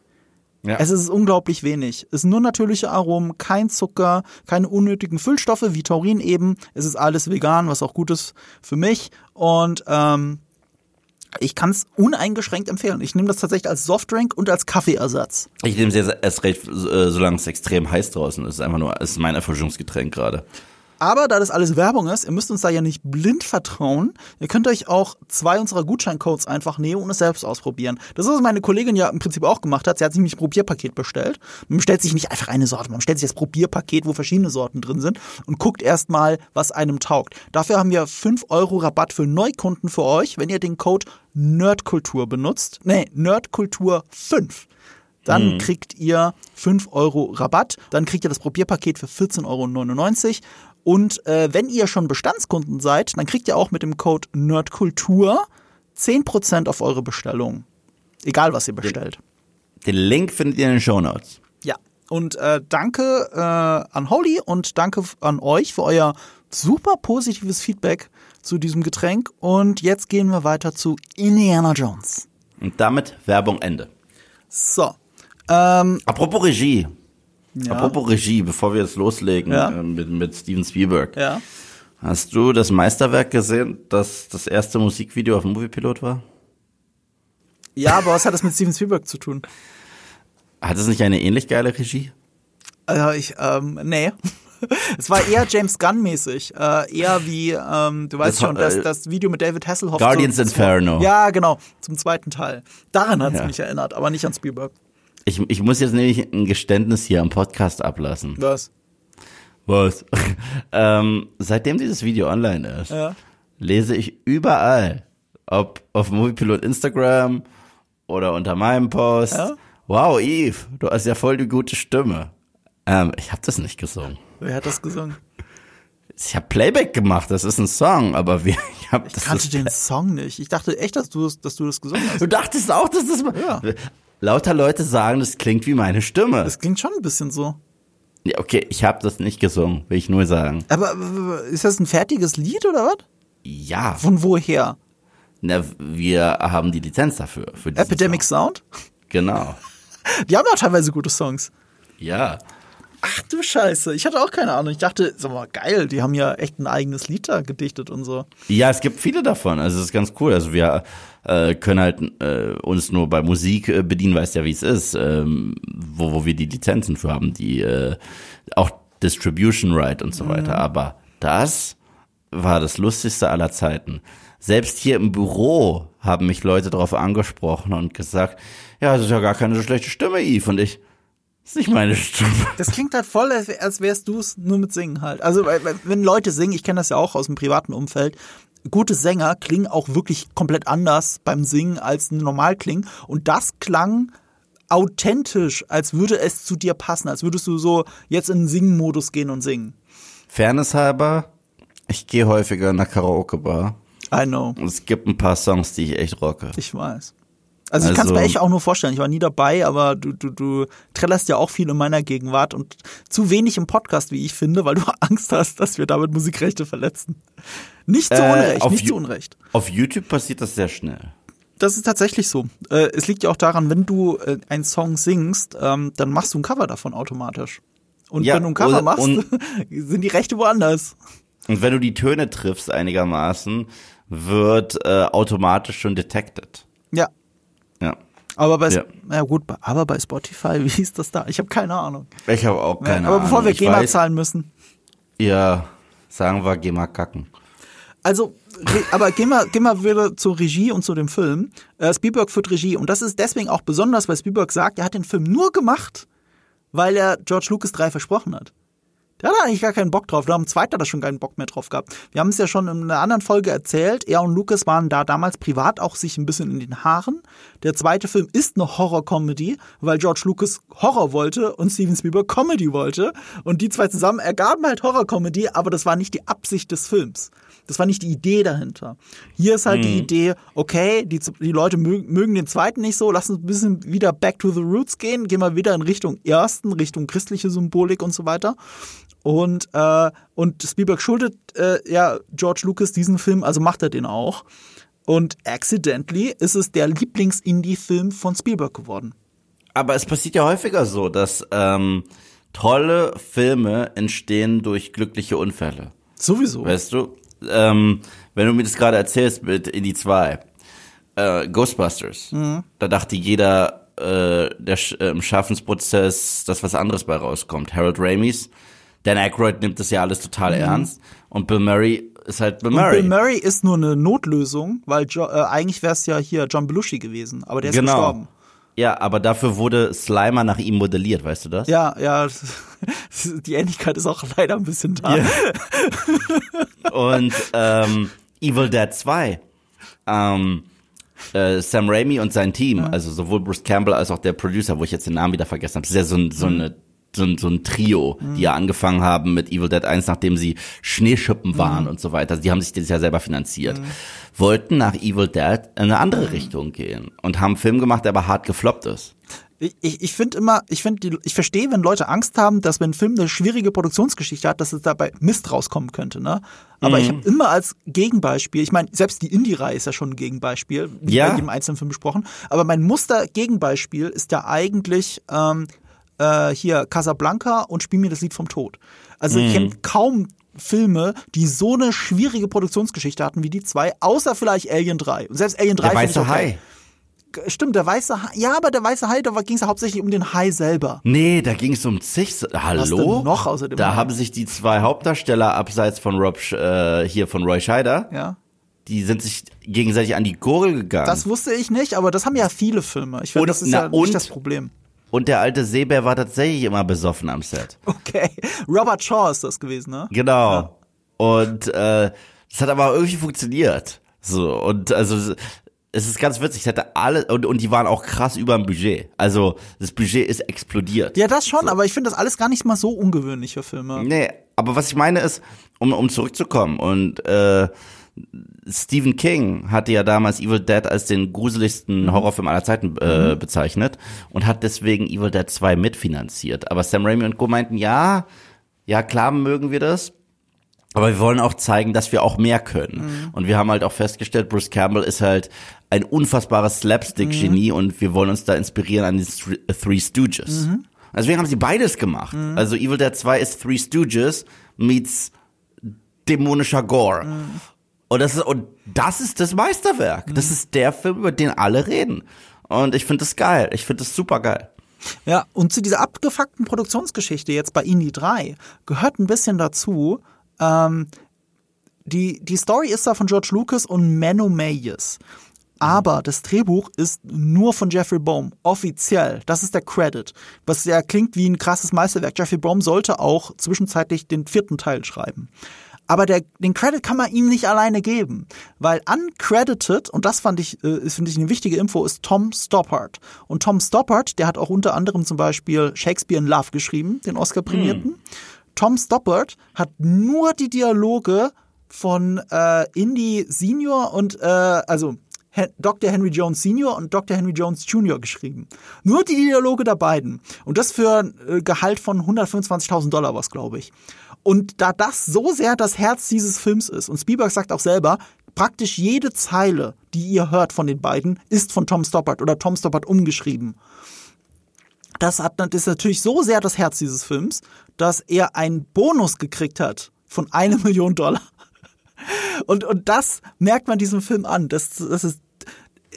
Ja. Es ist unglaublich wenig. Es sind nur natürliche Aromen, kein Zucker, keine unnötigen Füllstoffe wie Taurin eben. Es ist alles vegan, was auch gut ist für mich. Und ähm, ich kann es uneingeschränkt empfehlen. Ich nehme das tatsächlich als Softdrink und als Kaffeeersatz. ich nehme es jetzt erst recht, äh, solange es extrem heiß draußen ist. Es ist einfach nur, es ist mein Erfrischungsgetränk gerade. Aber da das alles Werbung ist, ihr müsst uns da ja nicht blind vertrauen. Ihr könnt euch auch zwei unserer Gutscheincodes einfach nehmen und es selbst ausprobieren. Das ist, was meine Kollegin ja im Prinzip auch gemacht hat. Sie hat sich nämlich ein Probierpaket bestellt. Man bestellt sich nicht einfach eine Sorte, man bestellt sich das Probierpaket, wo verschiedene Sorten drin sind und guckt erstmal, was einem taugt. Dafür haben wir 5 Euro Rabatt für Neukunden für euch, wenn ihr den Code Nerdkultur benutzt. Nee, Nerdkultur 5 dann kriegt ihr 5 Euro Rabatt. Dann kriegt ihr das Probierpaket für 14,99 Euro. Und äh, wenn ihr schon Bestandskunden seid, dann kriegt ihr auch mit dem Code Nerdkultur 10% auf eure Bestellung. Egal, was ihr bestellt. Den Link findet ihr in den Show Notes. Ja. Und äh, danke äh, an Holly und danke an euch für euer super positives Feedback zu diesem Getränk. Und jetzt gehen wir weiter zu Indiana Jones. Und damit Werbung Ende. So. Ähm, Apropos Regie. Ja. Apropos Regie, bevor wir jetzt loslegen Ja. äh, mit, mit Steven Spielberg. ja. Hast du das Meisterwerk gesehen, das das erste Musikvideo auf dem Moviepilot war? Ja, aber was hat das mit Steven Spielberg zu tun? Hat es nicht eine ähnlich geile Regie? Äh, ich, ähm, nee. Es war eher James Gunn-mäßig. Äh, eher wie, ähm, du weißt Das schon, das, äh, das Video mit David Hasselhoff. Guardians zum- Inferno. Ja, genau. Zum zweiten Teil. Daran hat es Ja. mich erinnert, aber nicht an Spielberg. Ich, ich muss jetzt nämlich ein Geständnis hier am Podcast ablassen. Was? Was? ähm, seitdem dieses Video online ist, Ja. lese ich überall, ob auf Moviepilot Instagram oder unter meinem Post. Ja? Wow, Eve, du hast ja voll die gute Stimme. Ähm, ich habe das nicht gesungen. Wer hat das gesungen? Ich habe Playback gemacht, das ist ein Song, aber wir, ich habe Ich das. kannte den Song nicht. Ich dachte echt, dass du, das- dass du das gesungen hast. du dachtest auch, dass das. Ja. Lauter Leute sagen, das klingt wie meine Stimme. Das klingt schon ein bisschen so. Ja, okay, ich habe das nicht gesungen, will ich nur sagen. Aber ist das ein fertiges Lied oder was? Ja, Von woher? na, wir haben die Lizenz dafür. Epidemic Song. Sound? Genau. Die haben auch teilweise gute Songs. Ja. Ach du Scheiße, ich hatte auch keine Ahnung. Ich dachte, sag mal, geil, die haben ja echt ein eigenes Lied da gedichtet und so. Ja, es gibt viele davon. Also es ist ganz cool. Also wir äh, können halt äh, uns nur bei Musik äh, bedienen, weißt ja, wie es ist, ähm, wo, wo wir die Lizenzen für haben, die äh, auch Distribution Right und so weiter. Aber das war das Lustigste aller Zeiten. Selbst hier im Büro haben mich Leute darauf angesprochen und gesagt, ja, das ist ja gar keine so schlechte Stimme, Yves. Und ich, das ist nicht meine Stimme. Das klingt halt voll, als, wärst du es nur mit Singen halt. Also, wenn Leute singen, ich kenne das ja auch aus dem privaten Umfeld, gute Sänger klingen auch wirklich komplett anders beim Singen als normal klingen. Und das klang authentisch, als würde es zu dir passen, als würdest du so jetzt in den Singen-Modus gehen und singen. Fairness halber, ich gehe häufiger in der Karaoke-Bar. I know, Und es gibt ein paar Songs, die ich echt rocke. ich weiß. Also ich kann es Also- mir echt auch nur vorstellen. Ich war nie dabei, aber du, du, du trällerst ja auch viel in meiner Gegenwart und zu wenig im Podcast, wie ich finde, weil du Angst hast, dass wir damit Musikrechte verletzen. Nicht zu Äh, Unrecht, auf nicht Ju- zu Unrecht. Auf YouTube passiert das sehr schnell. Das ist tatsächlich so. Äh, es liegt ja auch daran, wenn du äh, einen Song singst, ähm, dann machst du ein Cover davon automatisch. Und Ja, wenn du ein Cover und- machst, sind die Rechte woanders. Und wenn du die Töne triffst einigermaßen, wird äh, automatisch schon detected. Ja. Aber bei, Ja. ja gut, aber bei Spotify, wie ist das da? Ich habe keine Ahnung. Ich habe auch keine aber bevor Ahnung. wir Ich GEMA weiß- zahlen müssen. Ja, sagen wir, geh mal kacken. Also, aber gehen wir wieder zur Regie und zu dem Film. Äh, Spielberg führt Regie und das ist deswegen auch besonders, weil Spielberg sagt, er hat den Film nur gemacht, weil er George Lucas 3 versprochen hat. Der hat eigentlich gar keinen Bock drauf. Da haben zweiter da schon keinen Bock mehr drauf gehabt. Wir haben es ja schon in einer anderen Folge erzählt. Er und Lucas waren da damals privat auch sich ein bisschen in den Haaren. Der zweite Film ist eine Horror-Comedy, weil George Lucas Horror wollte und Steven Spielberg Comedy wollte. Und die zwei zusammen ergaben halt Horror-Comedy, aber das war nicht die Absicht des Films. Das war nicht die Idee dahinter. Hier ist halt die Idee, okay, die, die Leute mögen, mögen den zweiten nicht so, lass uns ein bisschen wieder back to the roots gehen, gehen wir wieder in Richtung ersten, Richtung christliche Symbolik und so weiter. Und, äh, und Spielberg schuldet äh, ja George Lucas diesen Film, also macht er den auch. Und accidentally ist es der Lieblings-Indie-Film von Spielberg geworden. Aber es passiert ja häufiger so, dass ähm, tolle Filme entstehen durch glückliche Unfälle. Sowieso. Weißt du? Ähm, wenn du mir das gerade erzählst mit Indie 2, äh, Ghostbusters, da dachte jeder, äh, der äh, im Schaffensprozess, dass was anderes bei rauskommt. Harold Ramis, Dan Aykroyd nimmt das ja alles total ernst und Bill Murray ist halt Bill Und Murray. Bill Murray ist nur eine Notlösung, weil jo äh, eigentlich wäre es ja hier John Belushi gewesen, aber der ist genau. gestorben. Ja, aber dafür wurde Slimer nach ihm modelliert, weißt du das? Ja, ja, die Ähnlichkeit ist auch leider ein bisschen da. Und ähm, Evil Dead 2. Ähm, äh, Sam Raimi und sein Team, also sowohl Bruce Campbell als auch der Producer, wo ich jetzt den Namen wieder vergessen habe, das ist ja so ein, so eine so ein, so ein Trio, die ja angefangen haben mit Evil Dead 1, nachdem sie Schneeschippen waren und so weiter. Also die haben sich das ja selber finanziert. Wollten nach Evil Dead in eine andere Richtung gehen und haben einen Film gemacht, der aber hart gefloppt ist. Ich, ich, finde immer, ich finde, ich verstehe, wenn Leute Angst haben, dass wenn ein Film eine schwierige Produktionsgeschichte hat, dass es dabei Mist rauskommen könnte, ne? Aber ich habe immer als Gegenbeispiel, ich meine, selbst die Indie-Reihe ist ja schon ein Gegenbeispiel, Ja. bei jedem einzelnen Film besprochen, aber mein Muster-Gegenbeispiel ist ja eigentlich ähm, äh, hier Casablanca und Spiel mir das Lied vom Tod. Also ich kenne kaum Filme, die so eine schwierige Produktionsgeschichte hatten wie die zwei, außer vielleicht Alien 3. Und selbst Alien 3 Der weiße okay. Hai. Stimmt, der weiße Hai. Ja, aber der weiße Hai, da ging es ja hauptsächlich um den Hai selber. Nee, da ging es um zig. Hallo? noch außer dem da Hai? haben sich die zwei Hauptdarsteller abseits von Rob äh, hier von Roy Scheider, Ja. die sind sich gegenseitig an die Gurgel gegangen. Das wusste ich nicht, aber das haben ja viele Filme. Ich finde, Und- das ist na, ja und- das Problem. Und der alte Seebär war tatsächlich immer besoffen am Set. Okay. Robert Shaw ist das gewesen, ne? Genau. Und äh, das hat aber irgendwie funktioniert. So und also es ist ganz witzig, ich hätte alle, und, und die waren auch krass über dem Budget. Also, das Budget ist explodiert. Ja, das schon, so. aber ich finde das alles gar nicht mal so ungewöhnlich für Filme. Nee, aber was ich meine ist, um, um zurückzukommen und, äh, Stephen King hatte ja damals Evil Dead als den gruseligsten mhm. Horrorfilm aller Zeiten äh, mhm. bezeichnet und hat deswegen Evil Dead 2 mitfinanziert. Aber Sam Raimi und Co. meinten, ja, ja klar mögen wir das, aber wir wollen auch zeigen, dass wir auch mehr können. Mhm. Und wir haben halt auch festgestellt, Bruce Campbell ist halt ein unfassbares Slapstick-Genie mhm. und wir wollen uns da inspirieren an die Three Stooges. Mhm. Deswegen haben sie beides gemacht. Mhm. Also Evil Dead 2 ist Three Stooges meets dämonischer Gore. Mhm. Und das ist, und das ist das Meisterwerk. Das ist der Film, über den alle reden. Und ich finde das geil. Ich finde das super geil. Ja, und zu dieser abgefuckten Produktionsgeschichte jetzt bei Indie 3 gehört ein bisschen dazu, ähm, die, die Story ist da von George Lucas und Menno Mayes. Aber das Drehbuch ist nur von Jeffrey Bohm, offiziell. Das ist der Credit. Was ja klingt wie ein krasses Meisterwerk. Jeffrey Bohm sollte auch zwischenzeitlich den vierten Teil schreiben. Aber der, den Credit kann man ihm nicht alleine geben, weil uncredited, und das fand ich, äh, finde ich eine wichtige Info, ist Tom Stoppard. Und Tom Stoppard, der hat auch unter anderem zum Beispiel Shakespeare in Love geschrieben, den Oscar-Prämierten. Hm. Tom Stoppard hat nur die Dialoge von äh, Indy Senior und äh, also Dr. Henry Jones Senior und Dr. Henry Jones Junior geschrieben. Nur die Dialoge der beiden. Und das für ein äh, Gehalt von 125.000 Dollar was, glaube ich. Und da das so sehr das Herz dieses Films ist, und Spielberg sagt auch selber, praktisch jede Zeile, die ihr hört von den beiden, ist von Tom Stoppard oder Tom Stoppard umgeschrieben. Das, hat, das ist natürlich so sehr das Herz dieses Films, dass er einen Bonus gekriegt hat von einer Million Dollar. Und, und das merkt man diesem Film an. Das, das ist,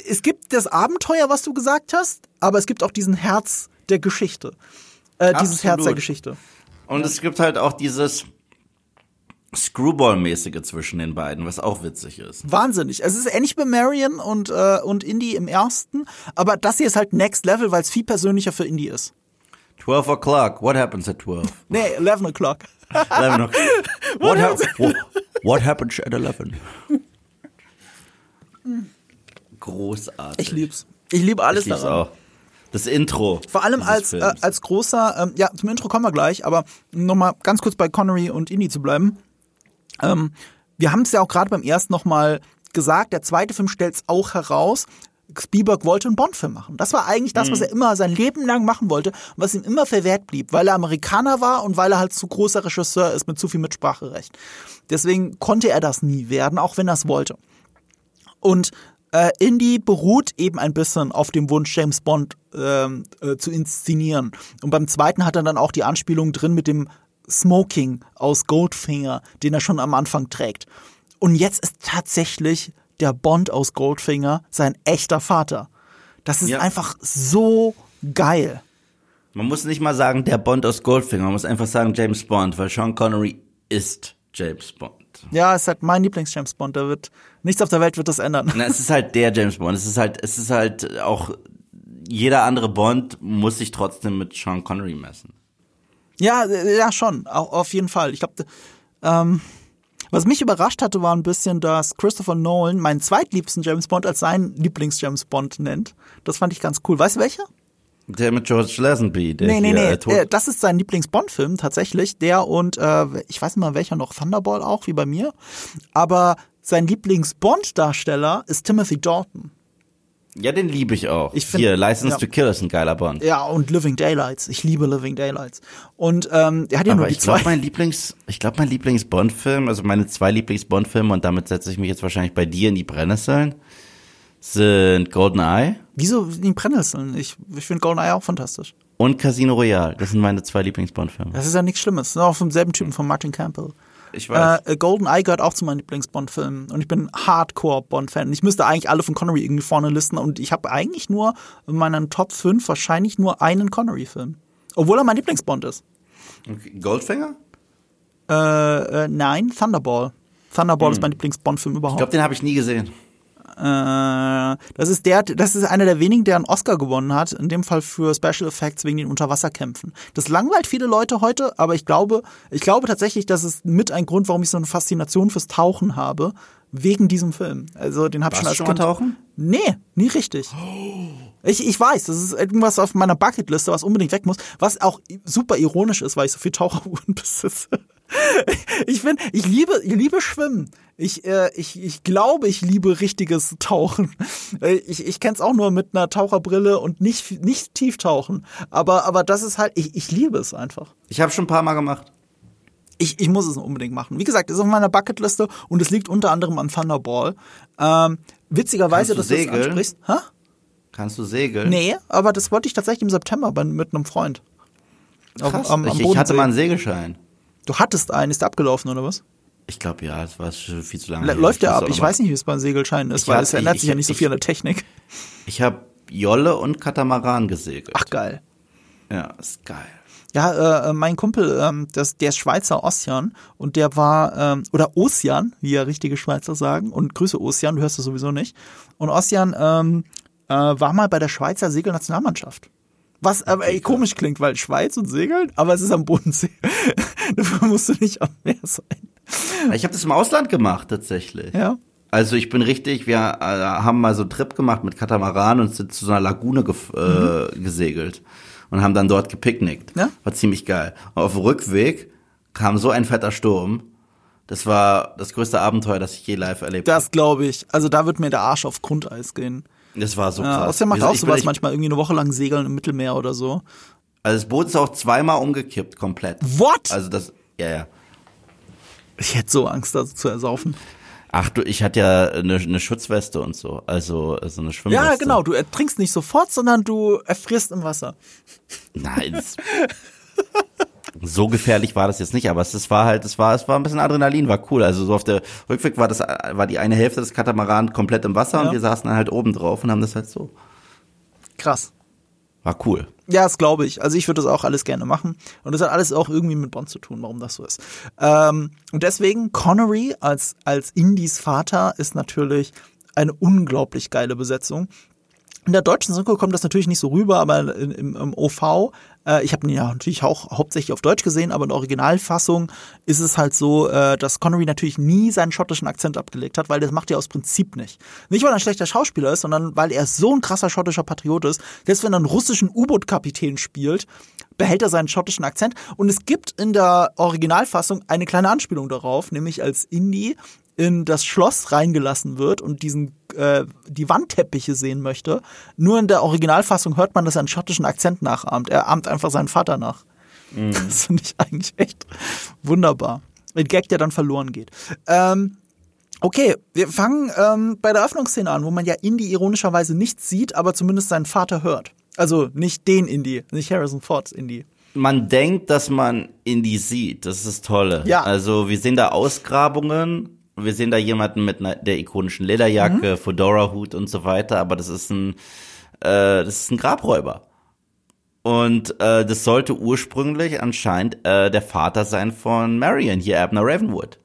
es gibt das Abenteuer, was du gesagt hast, aber es gibt auch diesen Herz der Geschichte. Äh, dieses Herz der Geschichte. Und es gibt halt auch dieses Screwball-mäßige zwischen den beiden, was auch witzig ist. Wahnsinnig. Es ist ähnlich bei Marion und, äh, und Indie im ersten, aber das hier ist halt Next Level, weil es viel persönlicher für Indie ist. 12 o'clock. What happens at 12? Nee, 11 o'clock. 11 o'clock. What, ha what, what happens at 11? Großartig. Ich lieb's. Ich liebe alles ich lieb's daran. auch. Das Intro. Vor allem als, äh, als großer, ähm, ja, zum Intro kommen wir gleich, aber nochmal ganz kurz bei Connery und Indy zu bleiben. Ähm, wir haben es ja auch gerade beim ersten nochmal gesagt, der zweite Film stellt es auch heraus. Spielberg wollte einen Bond-Film machen. Das war eigentlich das, was mhm. er immer sein Leben lang machen wollte und was ihm immer verwehrt blieb, weil er Amerikaner war und weil er halt zu großer Regisseur ist mit zu viel Mitspracherecht. Deswegen konnte er das nie werden, auch wenn er es wollte. Und äh, Indie beruht eben ein bisschen auf dem Wunsch, James Bond ähm, äh, zu inszenieren. Und beim zweiten hat er dann auch die Anspielung drin mit dem Smoking aus Goldfinger, den er schon am Anfang trägt. Und jetzt ist tatsächlich der Bond aus Goldfinger sein echter Vater. Das ist ja. einfach so geil. Man muss nicht mal sagen, der Bond aus Goldfinger, man muss einfach sagen James Bond, weil Sean Connery ist James Bond. Ja, es ist halt mein Lieblings-James Bond. Da wird nichts auf der Welt wird das ändern. Na, es ist halt der James Bond. Es ist halt, es ist halt auch jeder andere Bond muss sich trotzdem mit Sean Connery messen. Ja, ja schon, auch auf jeden Fall. Ich glaube, ähm, was mich überrascht hatte, war ein bisschen, dass Christopher Nolan meinen zweitliebsten James Bond als seinen Lieblings-James Bond nennt. Das fand ich ganz cool. Weißt du welcher? Der mit George Lazenby. Der nee, nee, nee. Äh, das ist sein Lieblings-Bond-Film tatsächlich. Der und, äh, ich weiß nicht mal welcher noch, Thunderball auch, wie bei mir. Aber sein Lieblings-Bond-Darsteller ist Timothy Dalton. Ja, den liebe ich auch. Ich find, Hier, License ja. to Kill ist ein geiler Bond. Ja, und Living Daylights. Ich liebe Living Daylights. Und ähm, er hat ja Aber nur die ich glaube, mein Lieblings, ich glaube, mein Lieblings-Bond-Film, also meine zwei Lieblings-Bond-Filme, und damit setze ich mich jetzt wahrscheinlich bei dir in die Brennnesseln sind GoldenEye. Wieso die Brennnesseln? Ich, ich finde GoldenEye auch fantastisch. Und Casino Royale. Das sind meine zwei Lieblings-Bond-Filme. Das ist ja nichts Schlimmes. Das ist auch vom selben Typen von Martin Campbell. Ich weiß. Äh, GoldenEye gehört auch zu meinen Lieblings-Bond-Filmen. Und ich bin Hardcore-Bond-Fan. Ich müsste eigentlich alle von Connery irgendwie vorne listen. Und ich habe eigentlich nur in meinen Top 5 wahrscheinlich nur einen Connery-Film. Obwohl er mein Lieblings-Bond ist. Goldfinger? Äh, äh, nein, Thunderball. Thunderball hm. ist mein Lieblings-Bond-Film überhaupt. Ich glaube, den habe ich nie gesehen. Äh, das ist der, das ist einer der wenigen, der einen Oscar gewonnen hat, in dem Fall für Special Effects wegen den Unterwasserkämpfen. Das langweilt viele Leute heute, aber ich glaube, ich glaube tatsächlich, dass es mit ein Grund, warum ich so eine Faszination fürs Tauchen habe, wegen diesem Film. Also den habe ich schon als schon mal Kind. tauchen? Nee, nie richtig. Ich, ich weiß, das ist irgendwas auf meiner Bucketliste, was unbedingt weg muss, was auch super ironisch ist, weil ich so viel Taucheruhren besitze. Ich bin, ich liebe, ich liebe Schwimmen. Ich, äh, ich, ich glaube, ich liebe richtiges Tauchen. Äh, Ich, ich kenne es auch nur mit einer Taucherbrille und nicht, nicht tief tauchen. Aber, aber das ist halt, ich, ich liebe es einfach. Ich habe schon ein paar Mal gemacht. Ich, ich muss es unbedingt machen. Wie gesagt, ist auf meiner Bucketliste und es liegt unter anderem an Thunderball. Ähm, witzigerweise, du dass du das segeln? ansprichst. Hä? Kannst du segeln? Nee, aber das wollte ich tatsächlich im September mit einem Freund. Krass. am- am ich, ich hatte mal einen Segelschein. Du hattest einen, ist der abgelaufen oder was? Ich glaube ja, das war schon viel zu lange. L läuft der muss ab? Ich weiß nicht, wie es beim Segelschein ist, weil hab- es ändert ich- sich ja nicht so viel an der Technik. Ich habe Jolle und Katamaran gesegelt. Ach geil. Ja, ist geil. Ja, äh, mein Kumpel, ähm, das, der ist Schweizer Ossian und der war, ähm, oder Ossian, wie ja richtige Schweizer sagen, und Grüße Ossian, du hörst das sowieso nicht. Und Ossian ähm, äh, war mal bei der Schweizer Segelnationalmannschaft. Was aber ey, komisch klingt, weil Schweiz und Segeln, aber es ist am Bodensee. Dafür musst du nicht am Meer sein. Ich habe das im Ausland gemacht tatsächlich. Ja. Also ich bin richtig, wir äh, haben mal so einen Trip gemacht mit Katamaran und sind zu so einer Lagune äh, gesegelt und haben dann dort gepicknickt. Ja. War ziemlich geil. Und auf dem Rückweg kam so ein fetter Sturm. Das war das größte Abenteuer, das ich je live erlebt habe. Das glaube ich. Also da wird mir der Arsch auf Grundeis gehen. Das war so krass. Ossian macht Wir- auch sowas manchmal irgendwie eine Woche lang segeln im Mittelmeer oder so. Also das Boot ist auch zweimal umgekippt, komplett. What? Also das, ja, ja. Ich hätte so Angst, das zu ersaufen. Ach du, ich hatte ja eine, eine Schutzweste und so, also so eine Schwimmweste. Ja, genau. Du ertrinkst nicht sofort, sondern du erfrierst im Wasser. Nein. so gefährlich war das jetzt nicht, aber es, es war halt, es war, es war ein bisschen Adrenalin, war cool. Also so auf der Rückweg war das, war die eine Hälfte des Katamaran komplett im Wasser Ja. und wir saßen dann halt oben drauf und haben das halt so. Krass. War cool. Ja, das glaube ich. Also ich würde das auch alles gerne machen. Und das hat alles auch irgendwie mit Bond zu tun, warum das so ist. Ähm, und deswegen, Connery als, als Indies Vater ist natürlich eine unglaublich geile Besetzung. In der deutschen Synchro kommt das natürlich nicht so rüber, aber im, im OV, äh, ich habe ihn ja natürlich auch hauptsächlich auf Deutsch gesehen, aber in der Originalfassung ist es halt so, äh, dass Connery natürlich nie seinen schottischen Akzent abgelegt hat, weil das macht er aus Prinzip nicht. Nicht, weil er ein schlechter Schauspieler ist, sondern weil er so ein krasser schottischer Patriot ist. Selbst wenn er einen russischen U-Boot-Kapitän spielt, behält er seinen schottischen Akzent. Und es gibt in der Originalfassung eine kleine Anspielung darauf, nämlich als Indy in das Schloss reingelassen wird und diesen äh, die Wandteppiche sehen möchte. Nur in der Originalfassung hört man, dass er einen schottischen Akzent nachahmt. Er ahmt einfach seinen Vater nach. Das finde ich eigentlich echt wunderbar. Ein Gag, der dann verloren geht. Ähm, okay, wir fangen ähm, bei der Öffnungsszene an, wo man ja Indy ironischerweise nicht sieht, aber zumindest seinen Vater hört. Also nicht den Indy, nicht Harrison Fords Indy. Man denkt, dass man Indie sieht. Das ist das Tolle. Ja. Also wir sehen da Ausgrabungen. Wir sehen da jemanden mit einer, der ikonischen Lederjacke, Fedora-Hut und so weiter. Aber das ist ein, äh, das ist ein Grabräuber. Und äh, das sollte ursprünglich anscheinend äh, der Vater sein von Marion, hier Abner Ravenwood.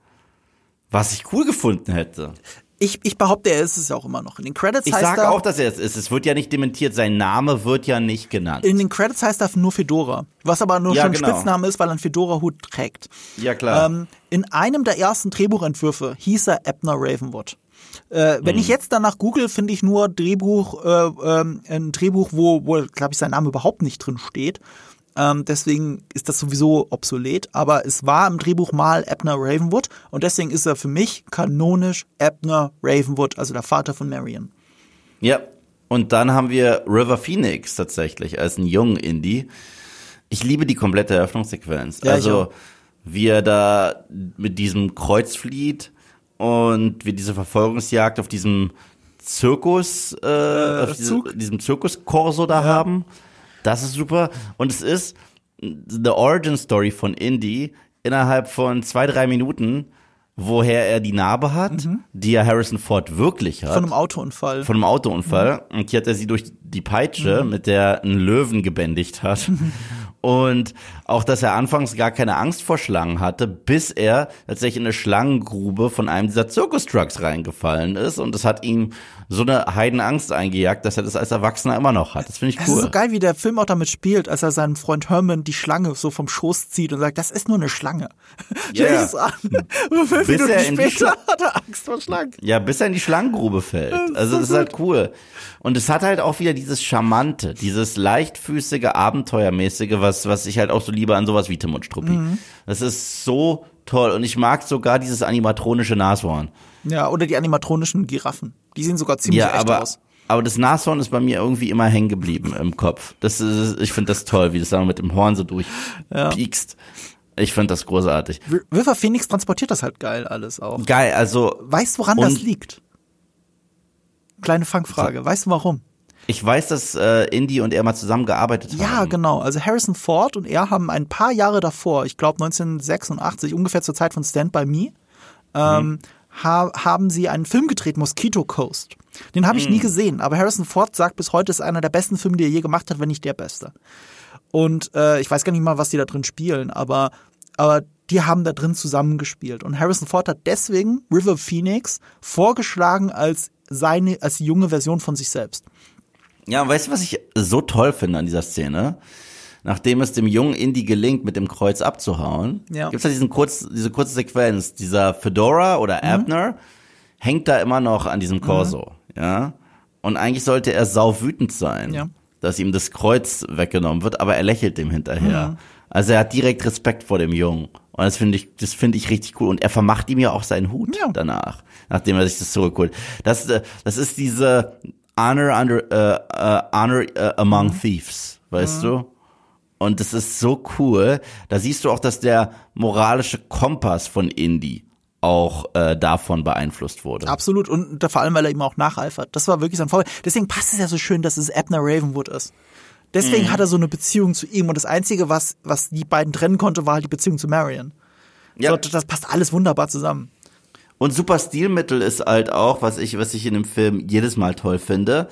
Was ich cool gefunden hätte. Ich, ich behaupte, er ist es ja auch immer noch. In den Credits Ich heißt sage er, auch, dass er es ist. Es wird ja nicht dementiert. Sein Name wird ja nicht genannt. in den Credits heißt er nur Fedora, was aber nur Ja, schon genau. Spitzname ist, weil er einen Fedora-Hut trägt. Ja, klar. Ähm, in einem der ersten Drehbuchentwürfe hieß er Abner Ravenwood. Äh, wenn Mhm. ich jetzt danach google, finde ich nur Drehbuch, äh, ähm, ein Drehbuch, wo, wo glaube ich, sein Name überhaupt nicht drin steht. Ähm, deswegen ist das sowieso obsolet, aber es war im Drehbuch mal Abner Ravenwood und deswegen ist er für mich kanonisch Abner Ravenwood, also der Vater von Marion. Ja. Und dann haben wir River Phoenix tatsächlich als einen jungen Indie. Ich liebe die komplette Eröffnungssequenz. Ja, also wie er da mit diesem Kreuz flieht und wir diese Verfolgungsjagd auf diesem Zirkus, äh, auf diese, diesem Zirkuskorso da haben. Das ist super. Und es ist the Origin Story von Indy innerhalb von zwei, drei Minuten, woher er die Narbe hat, die ja Harrison Ford wirklich hat Mhm. Von einem Autounfall. von einem Autounfall und hier hat er sie durch die Peitsche, mit der er einen Löwen gebändigt hat. Und auch, dass er anfangs gar keine Angst vor Schlangen hatte, bis er tatsächlich in eine Schlangengrube von einem dieser Zirkustrucks reingefallen ist. Und das hat ihm so eine Heidenangst eingejagt, dass er das als Erwachsener immer noch hat. Das finde ich Es cool. ist so geil, wie der Film auch damit spielt, als er seinen Freund Herman die Schlange so vom Schoß zieht und sagt, das ist nur eine Schlange. An. Und fünf Bis Minuten er später hat er Angst vor Schlangen. Ja, bis er in die Schlangengrube fällt. Also das ist halt cool. Und es hat halt auch wieder dieses Charmante, dieses leichtfüßige, abenteuermäßige, was, was ich halt auch so liebe an sowas wie Tim und Struppi. Mhm. Das ist so toll. Und ich mag sogar dieses animatronische Nashorn. Ja, oder die animatronischen Giraffen. Die sehen sogar ziemlich Ja, echt aber, aus. aber das Nashorn ist bei mir irgendwie immer hängen geblieben im Kopf. Das ist, ich finde das toll, wie das da mit dem Horn so durchpiekst. Ich finde das großartig. River Phoenix transportiert das halt geil alles auch. Geil, also Weißt du, woran das liegt? Kleine Fangfrage. Weißt du warum? Ich weiß, dass äh, Indy und er mal zusammengearbeitet haben. Ja, genau. Also Harrison Ford und er haben ein paar Jahre davor, ich glaube 1986, ungefähr zur Zeit von Stand By Me, ähm, ha haben sie einen Film gedreht, Mosquito Coast. Den habe ich nie gesehen, aber Harrison Ford sagt bis heute, es ist einer der besten Filme, die er je gemacht hat, wenn nicht der beste. Und äh, ich weiß gar nicht mal, was die da drin spielen, aber, aber die haben da drin zusammengespielt. Und Harrison Ford hat deswegen River Phoenix vorgeschlagen als seine, als junge Version von sich selbst. Ja, weißt du, was ich so toll finde an dieser Szene? Nachdem es dem jungen Indy gelingt, mit dem Kreuz abzuhauen, Ja. gibt's ja diesen kurz, diese kurze Sequenz. Dieser Fedora oder Abner hängt da immer noch an diesem Corso, ja? Und eigentlich sollte er sau wütend sein, Ja. dass ihm das Kreuz weggenommen wird, aber er lächelt dem hinterher. Also er hat direkt Respekt vor dem Jungen. Und das finde ich, das finde ich richtig cool. Und er vermacht ihm ja auch seinen Hut Ja. danach, nachdem er sich das zurückholt. Das, äh, das ist diese Honor under, äh, äh, Honor äh, among Mhm. Thieves, weißt du? Und das ist so cool. Da siehst du auch, dass der moralische Kompass von Indy auch äh, davon beeinflusst wurde. Absolut. Und vor allem, weil er ihm auch nacheifert. Das war wirklich sein Vorbild. Deswegen passt es ja so schön, dass es Abner Ravenwood ist. Deswegen hat er so eine Beziehung zu ihm. Und das Einzige, was, was die beiden trennen konnte, war halt die Beziehung zu Marion. Ja. So, das passt alles wunderbar zusammen. Und super Stilmittel ist halt auch, was ich, was ich in dem Film jedes Mal toll finde,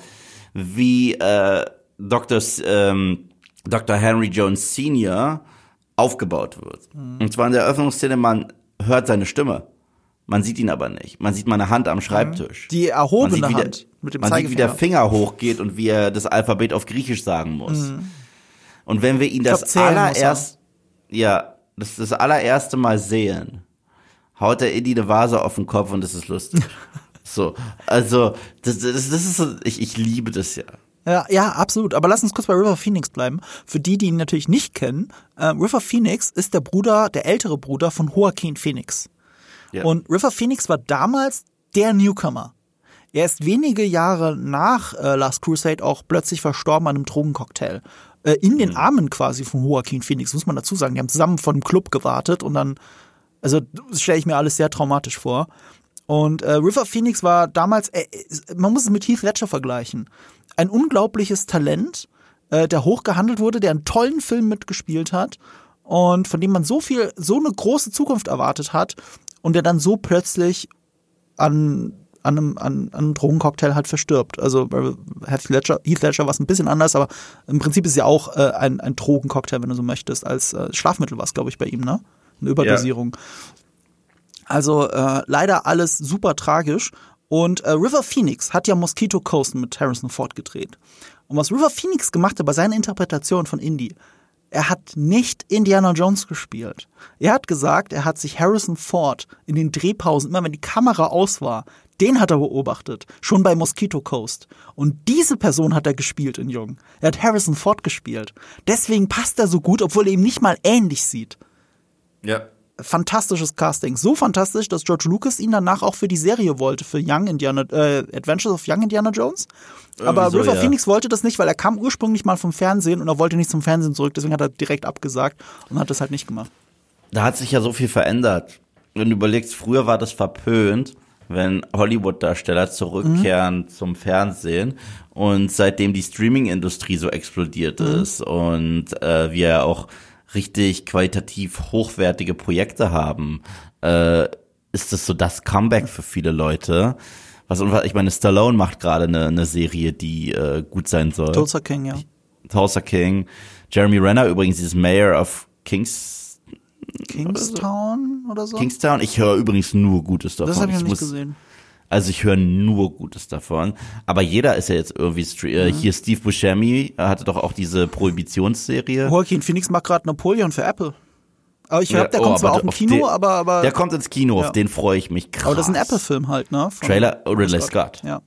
wie äh, Dr. S- Ähm, Dr. Henry Jones Sr. aufgebaut wird. Und zwar in der Eröffnungsszene, man hört seine Stimme. Man sieht ihn aber nicht. Man sieht mal eine Hand am Schreibtisch. Die man erhobene sieht, wie der, Hand mit dem man sieht, wie der. Finger hochgeht und wie er das Alphabet auf Griechisch sagen muss. Und wenn wir ihn das er. allererst, ja, das, das allererste Mal sehen, haut der Indy eine Vase auf den Kopf und das ist lustig. so, also, das, das, das ist ich, ich liebe das ja. Ja, ja, absolut. Aber lass uns kurz bei River Phoenix bleiben. Für die, die ihn natürlich nicht kennen, äh, River Phoenix ist der Bruder, der ältere Bruder von Joaquin Phoenix. Ja. Und River Phoenix war damals der Newcomer. Er ist wenige Jahre nach äh, Last Crusade auch plötzlich verstorben an einem Drogencocktail. Äh, in den Armen quasi von Joaquin Phoenix, muss man dazu sagen. Die haben zusammen vor dem Club gewartet und dann, also stelle ich mir alles sehr traumatisch vor. Und äh, River Phoenix war damals, äh, äh, man muss es mit Heath Ledger vergleichen, ein unglaubliches Talent, äh, der hochgehandelt wurde, der einen tollen Film mitgespielt hat und von dem man so viel, so eine große Zukunft erwartet hat und der dann so plötzlich an an einem, an, an einem Drogencocktail halt verstirbt. Also bei Heath Ledger, Heath Ledger war es ein bisschen anders, aber im Prinzip ist ja auch äh, ein, ein Drogencocktail, wenn du so möchtest, als äh, Schlafmittel war es, glaube ich, bei ihm, ne? Eine Überdosierung. Also äh, leider alles super tragisch. Und äh, River Phoenix hat ja Mosquito Coast mit Harrison Ford gedreht. Und was River Phoenix gemacht hat bei seiner Interpretation von Indy, er hat nicht Indiana Jones gespielt. Er hat gesagt, er hat sich Harrison Ford in den Drehpausen, immer wenn die Kamera aus war, den hat er beobachtet, schon bei Mosquito Coast. Und diese Person hat er gespielt in Jung. Er hat Harrison Ford gespielt. Deswegen passt er so gut, obwohl er ihm nicht mal ähnlich sieht Ja. fantastisches Casting. So fantastisch, dass George Lucas ihn danach auch für die Serie wollte, für Young Indiana, äh, Adventures of Young Indiana Jones. Aber so, River ja. Phoenix wollte das nicht, weil er kam ursprünglich mal vom Fernsehen und er wollte nicht zum Fernsehen zurück, deswegen hat er direkt abgesagt und hat das halt nicht gemacht. Da hat sich ja so viel verändert. Wenn du überlegst, früher war das verpönt, wenn Hollywood-Darsteller zurückkehren zum Fernsehen. Und seitdem die Streaming-Industrie so explodiert ist und äh, wir auch richtig qualitativ hochwertige Projekte haben, äh, ist das so das Comeback für viele Leute. Was ich meine, Stallone macht gerade eine, eine Serie, die äh, gut sein soll. Tulsa King, ja. Tulsa King. Jeremy Renner übrigens, dieses Mayor of Kings, Kingstown oder so? Kingstown. Ich höre übrigens nur Gutes davon. das habe ich noch nicht muss, gesehen. Also ich höre nur Gutes davon. Aber jeder ist ja jetzt irgendwie äh, hier Steve Buscemi äh, hatte doch auch diese Prohibitionsserie. Joaquin Phoenix macht gerade Napoleon für Apple. Aber ich glaube, der Ja, oh, kommt zwar auch im Kino, den- aber, aber, Der kommt ins Kino, Ja. auf den freue ich mich krass. aber das ist ein Apple-Film halt, ne? Von Trailer Ridley Scott. Ja.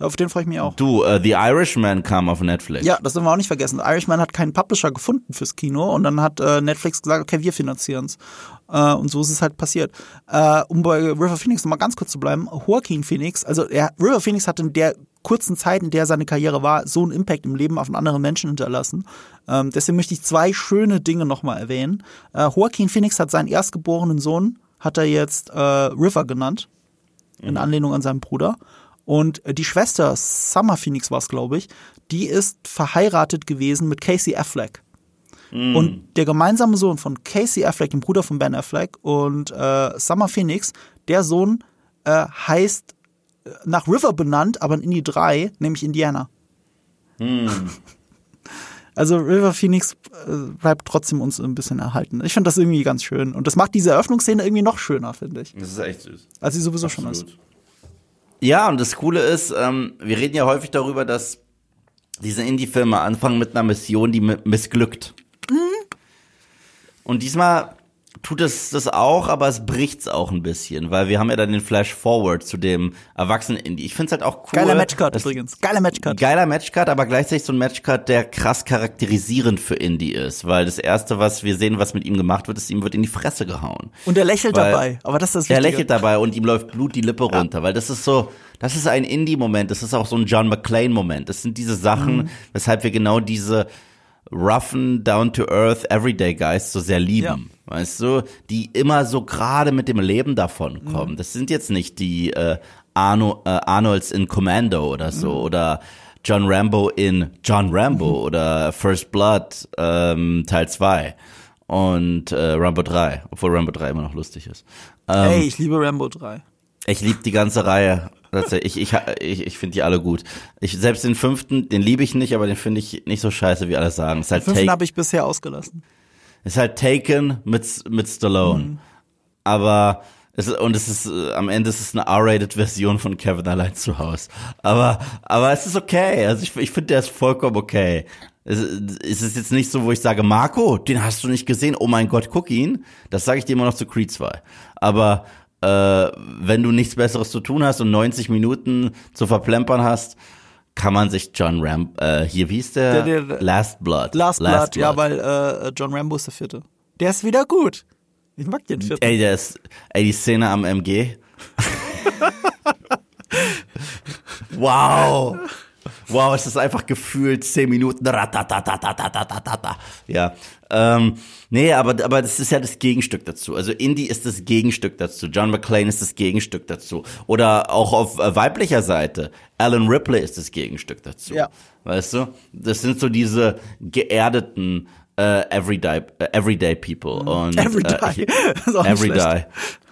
Auf den freue ich mich auch. Du, äh, The Irishman kam auf Netflix. Ja, das dürfen wir auch nicht vergessen. Irishman hat keinen Publisher gefunden fürs Kino und dann hat äh, Netflix gesagt, okay, wir finanzieren's. Äh, und so ist es halt passiert. Äh, um bei River Phoenix nochmal ganz kurz zu bleiben, Joaquin Phoenix, also er, River Phoenix hat in der kurzen Zeit, in der seine Karriere war, so einen Impact im Leben auf andere Menschen hinterlassen. Ähm, deswegen möchte ich zwei schöne Dinge nochmal erwähnen. Äh, Joaquin Phoenix hat seinen erstgeborenen Sohn, hat er jetzt äh, River genannt, in Anlehnung an seinen Bruder. Und äh, die Schwester, Summer Phoenix war es, glaube ich, die ist verheiratet gewesen mit Casey Affleck. Und der gemeinsame Sohn von Casey Affleck, dem Bruder von Ben Affleck, und äh, Summer Phoenix, der Sohn äh, heißt äh, nach River benannt, aber in Indie 3, nämlich Indiana. Also River Phoenix äh, bleibt trotzdem uns ein bisschen erhalten. Ich finde das irgendwie ganz schön. Und das macht diese Eröffnungsszene irgendwie noch schöner, finde ich. Das ist echt süß. Als sie sowieso schon ist. Ja, und das Coole ist, ähm, wir reden ja häufig darüber, dass diese Indie-Filme anfangen mit einer Mission, die mi- missglückt. Und diesmal tut es das auch, aber es bricht's auch ein bisschen, weil wir haben ja dann den Flash Forward zu dem erwachsenen Indie. Ich find's halt auch cool. Geiler Matchcut dass- übrigens. Geiler Matchcut. Geiler Matchcut, aber gleichzeitig so ein Matchcut, der krass charakterisierend für Indie ist, weil das erste, was wir sehen, was mit ihm gemacht wird, ist, ihm wird in die Fresse gehauen. Und er lächelt Weil- dabei. Aber das ist das Er lächelt dabei und ihm läuft Blut die Lippe runter, weil das ist so, das ist ein Indie-Moment, das ist auch so ein John McClane-Moment. Das sind diese Sachen, Mhm. weshalb wir genau diese roughen, down-to-earth, everyday Guys so sehr lieben. Weißt du, die immer so gerade mit dem Leben davon Mhm. kommen. Das sind jetzt nicht die äh, Arno, äh, Arnolds in Commando oder so Mhm. oder John Rambo in John Rambo oder First Blood ähm, Teil 2 und äh, Rambo 3, obwohl Rambo 3 immer noch lustig ist. Ähm, Ey, ich liebe Rambo 3. ich liebe die ganze Reihe. Ich, ich, ich, ich finde die alle gut. Ich, selbst den fünften, den liebe ich nicht, aber den finde ich nicht so scheiße, wie alle sagen. Ist halt, Fünften take, habe ich bisher ausgelassen. ist halt Taken mit, mit Stallone. Aber es, ist- und es ist äh, am Ende ist es eine R-rated-Version von Kevin allein zu Hause. Aber, aber es ist okay. Also ich, ich finde, der ist vollkommen okay. Es, es ist jetzt nicht so, wo ich sage, Marco, den hast du nicht gesehen. Oh mein Gott, guck ihn. Das sage ich dir immer noch zu Creed 2. Aber äh, wenn du nichts Besseres zu tun hast und 90 Minuten zu verplempern hast, kann man sich John Ram, äh, hier, wie hieß der? Der- der- Last Blood. Last, Blood, ja, weil äh, John Rambo ist der vierte. Der ist wieder gut. Ich mag den vierten. Ey, der ist, ey, die Szene am MG. wow. Wow, es ist einfach gefühlt zehn Minuten. Ja. Ähm, nee, aber, aber das ist ja das Gegenstück dazu. Also Indie ist das Gegenstück dazu. John McClane ist das Gegenstück dazu. Oder auch auf äh, weiblicher Seite. Alan Ripley ist das Gegenstück dazu. Ja. Weißt du? Das sind so diese geerdeten äh, everyday, äh, everyday people. Und, everyday. Äh, everyday.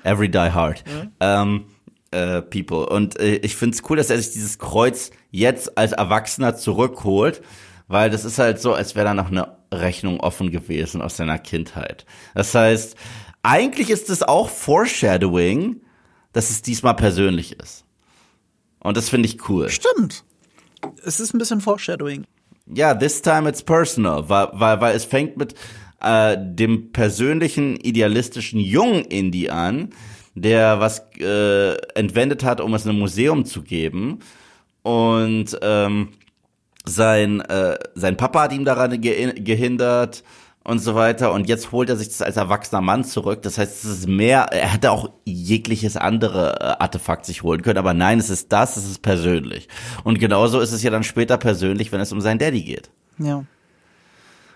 Everyday hard. Mhm. Ähm, äh, People. Und äh, ich find's cool, dass er sich dieses Kreuz jetzt als Erwachsener zurückholt, weil das ist halt so, als wäre da noch eine Rechnung offen gewesen aus seiner Kindheit. Das heißt, eigentlich ist es auch Foreshadowing, dass es diesmal persönlich ist. Und das finde ich cool. Stimmt. Es ist ein bisschen Foreshadowing. Ja, this time it's personal, weil, weil, weil es fängt mit äh, dem persönlichen, idealistischen jungen Indie an, der was äh, entwendet hat, um es einem Museum zu geben. Und ähm, sein, äh, sein Papa hat ihm daran ge gehindert und so weiter. Und jetzt holt er sich das als erwachsener Mann zurück. Das heißt, es ist mehr, er hätte auch jegliches andere äh, Artefakt sich holen können. Aber nein, es ist das, es ist persönlich. Und genauso ist es ja dann später persönlich, wenn es um seinen Daddy geht. Ja.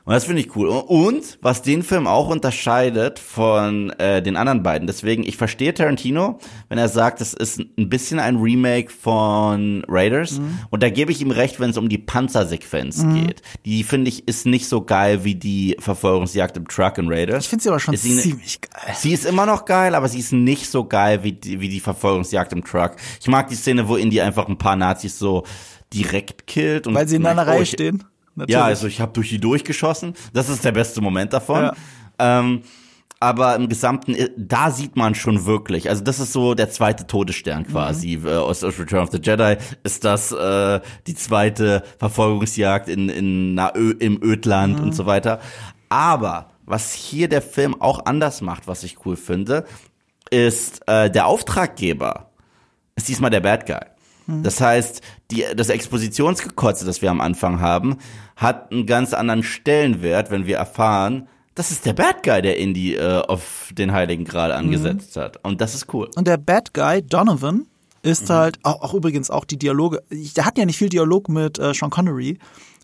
Und das finde ich cool. Und was den Film auch unterscheidet von äh, den anderen beiden, deswegen, ich verstehe Tarantino, wenn er sagt, es ist ein bisschen ein Remake von Raiders. Und da gebe ich ihm recht, wenn es um die Panzersequenz geht. Die, finde ich, ist nicht so geil wie die Verfolgungsjagd im Truck in Raiders. Ich finde sie aber schon sie ziemlich geil. Sie ist immer noch geil, aber sie ist nicht so geil wie die, wie die Verfolgungsjagd im Truck. Ich mag die Szene, wo Indy einfach ein paar Nazis so direkt killt. Und Weil sie in einer Oh, Reihe stehen. Natürlich. ja, also ich habe durch die durchgeschossen. Das ist der beste Moment davon. Ja. Ähm, aber im Gesamten, äh, da sieht man schon wirklich, also das ist so der zweite Todesstern quasi Mhm. äh, aus aus Return of the Jedi, ist das äh, die zweite Verfolgungsjagd in, in na, Ö, im Ödland Mhm. und so weiter. Aber was hier der Film auch anders macht, was ich cool finde, ist äh, der Auftraggeber ist diesmal der Bad Guy. Das heißt, die, das Expositionsgekotze, das wir am Anfang haben, hat einen ganz anderen Stellenwert, wenn wir erfahren, das ist der Bad Guy, der Indy äh, auf den Heiligen Gral angesetzt hat. Und das ist cool. Und der Bad Guy, Donovan, ist halt, auch, auch übrigens auch die Dialoge, ich- der hat ja nicht viel Dialog mit äh, Sean Connery,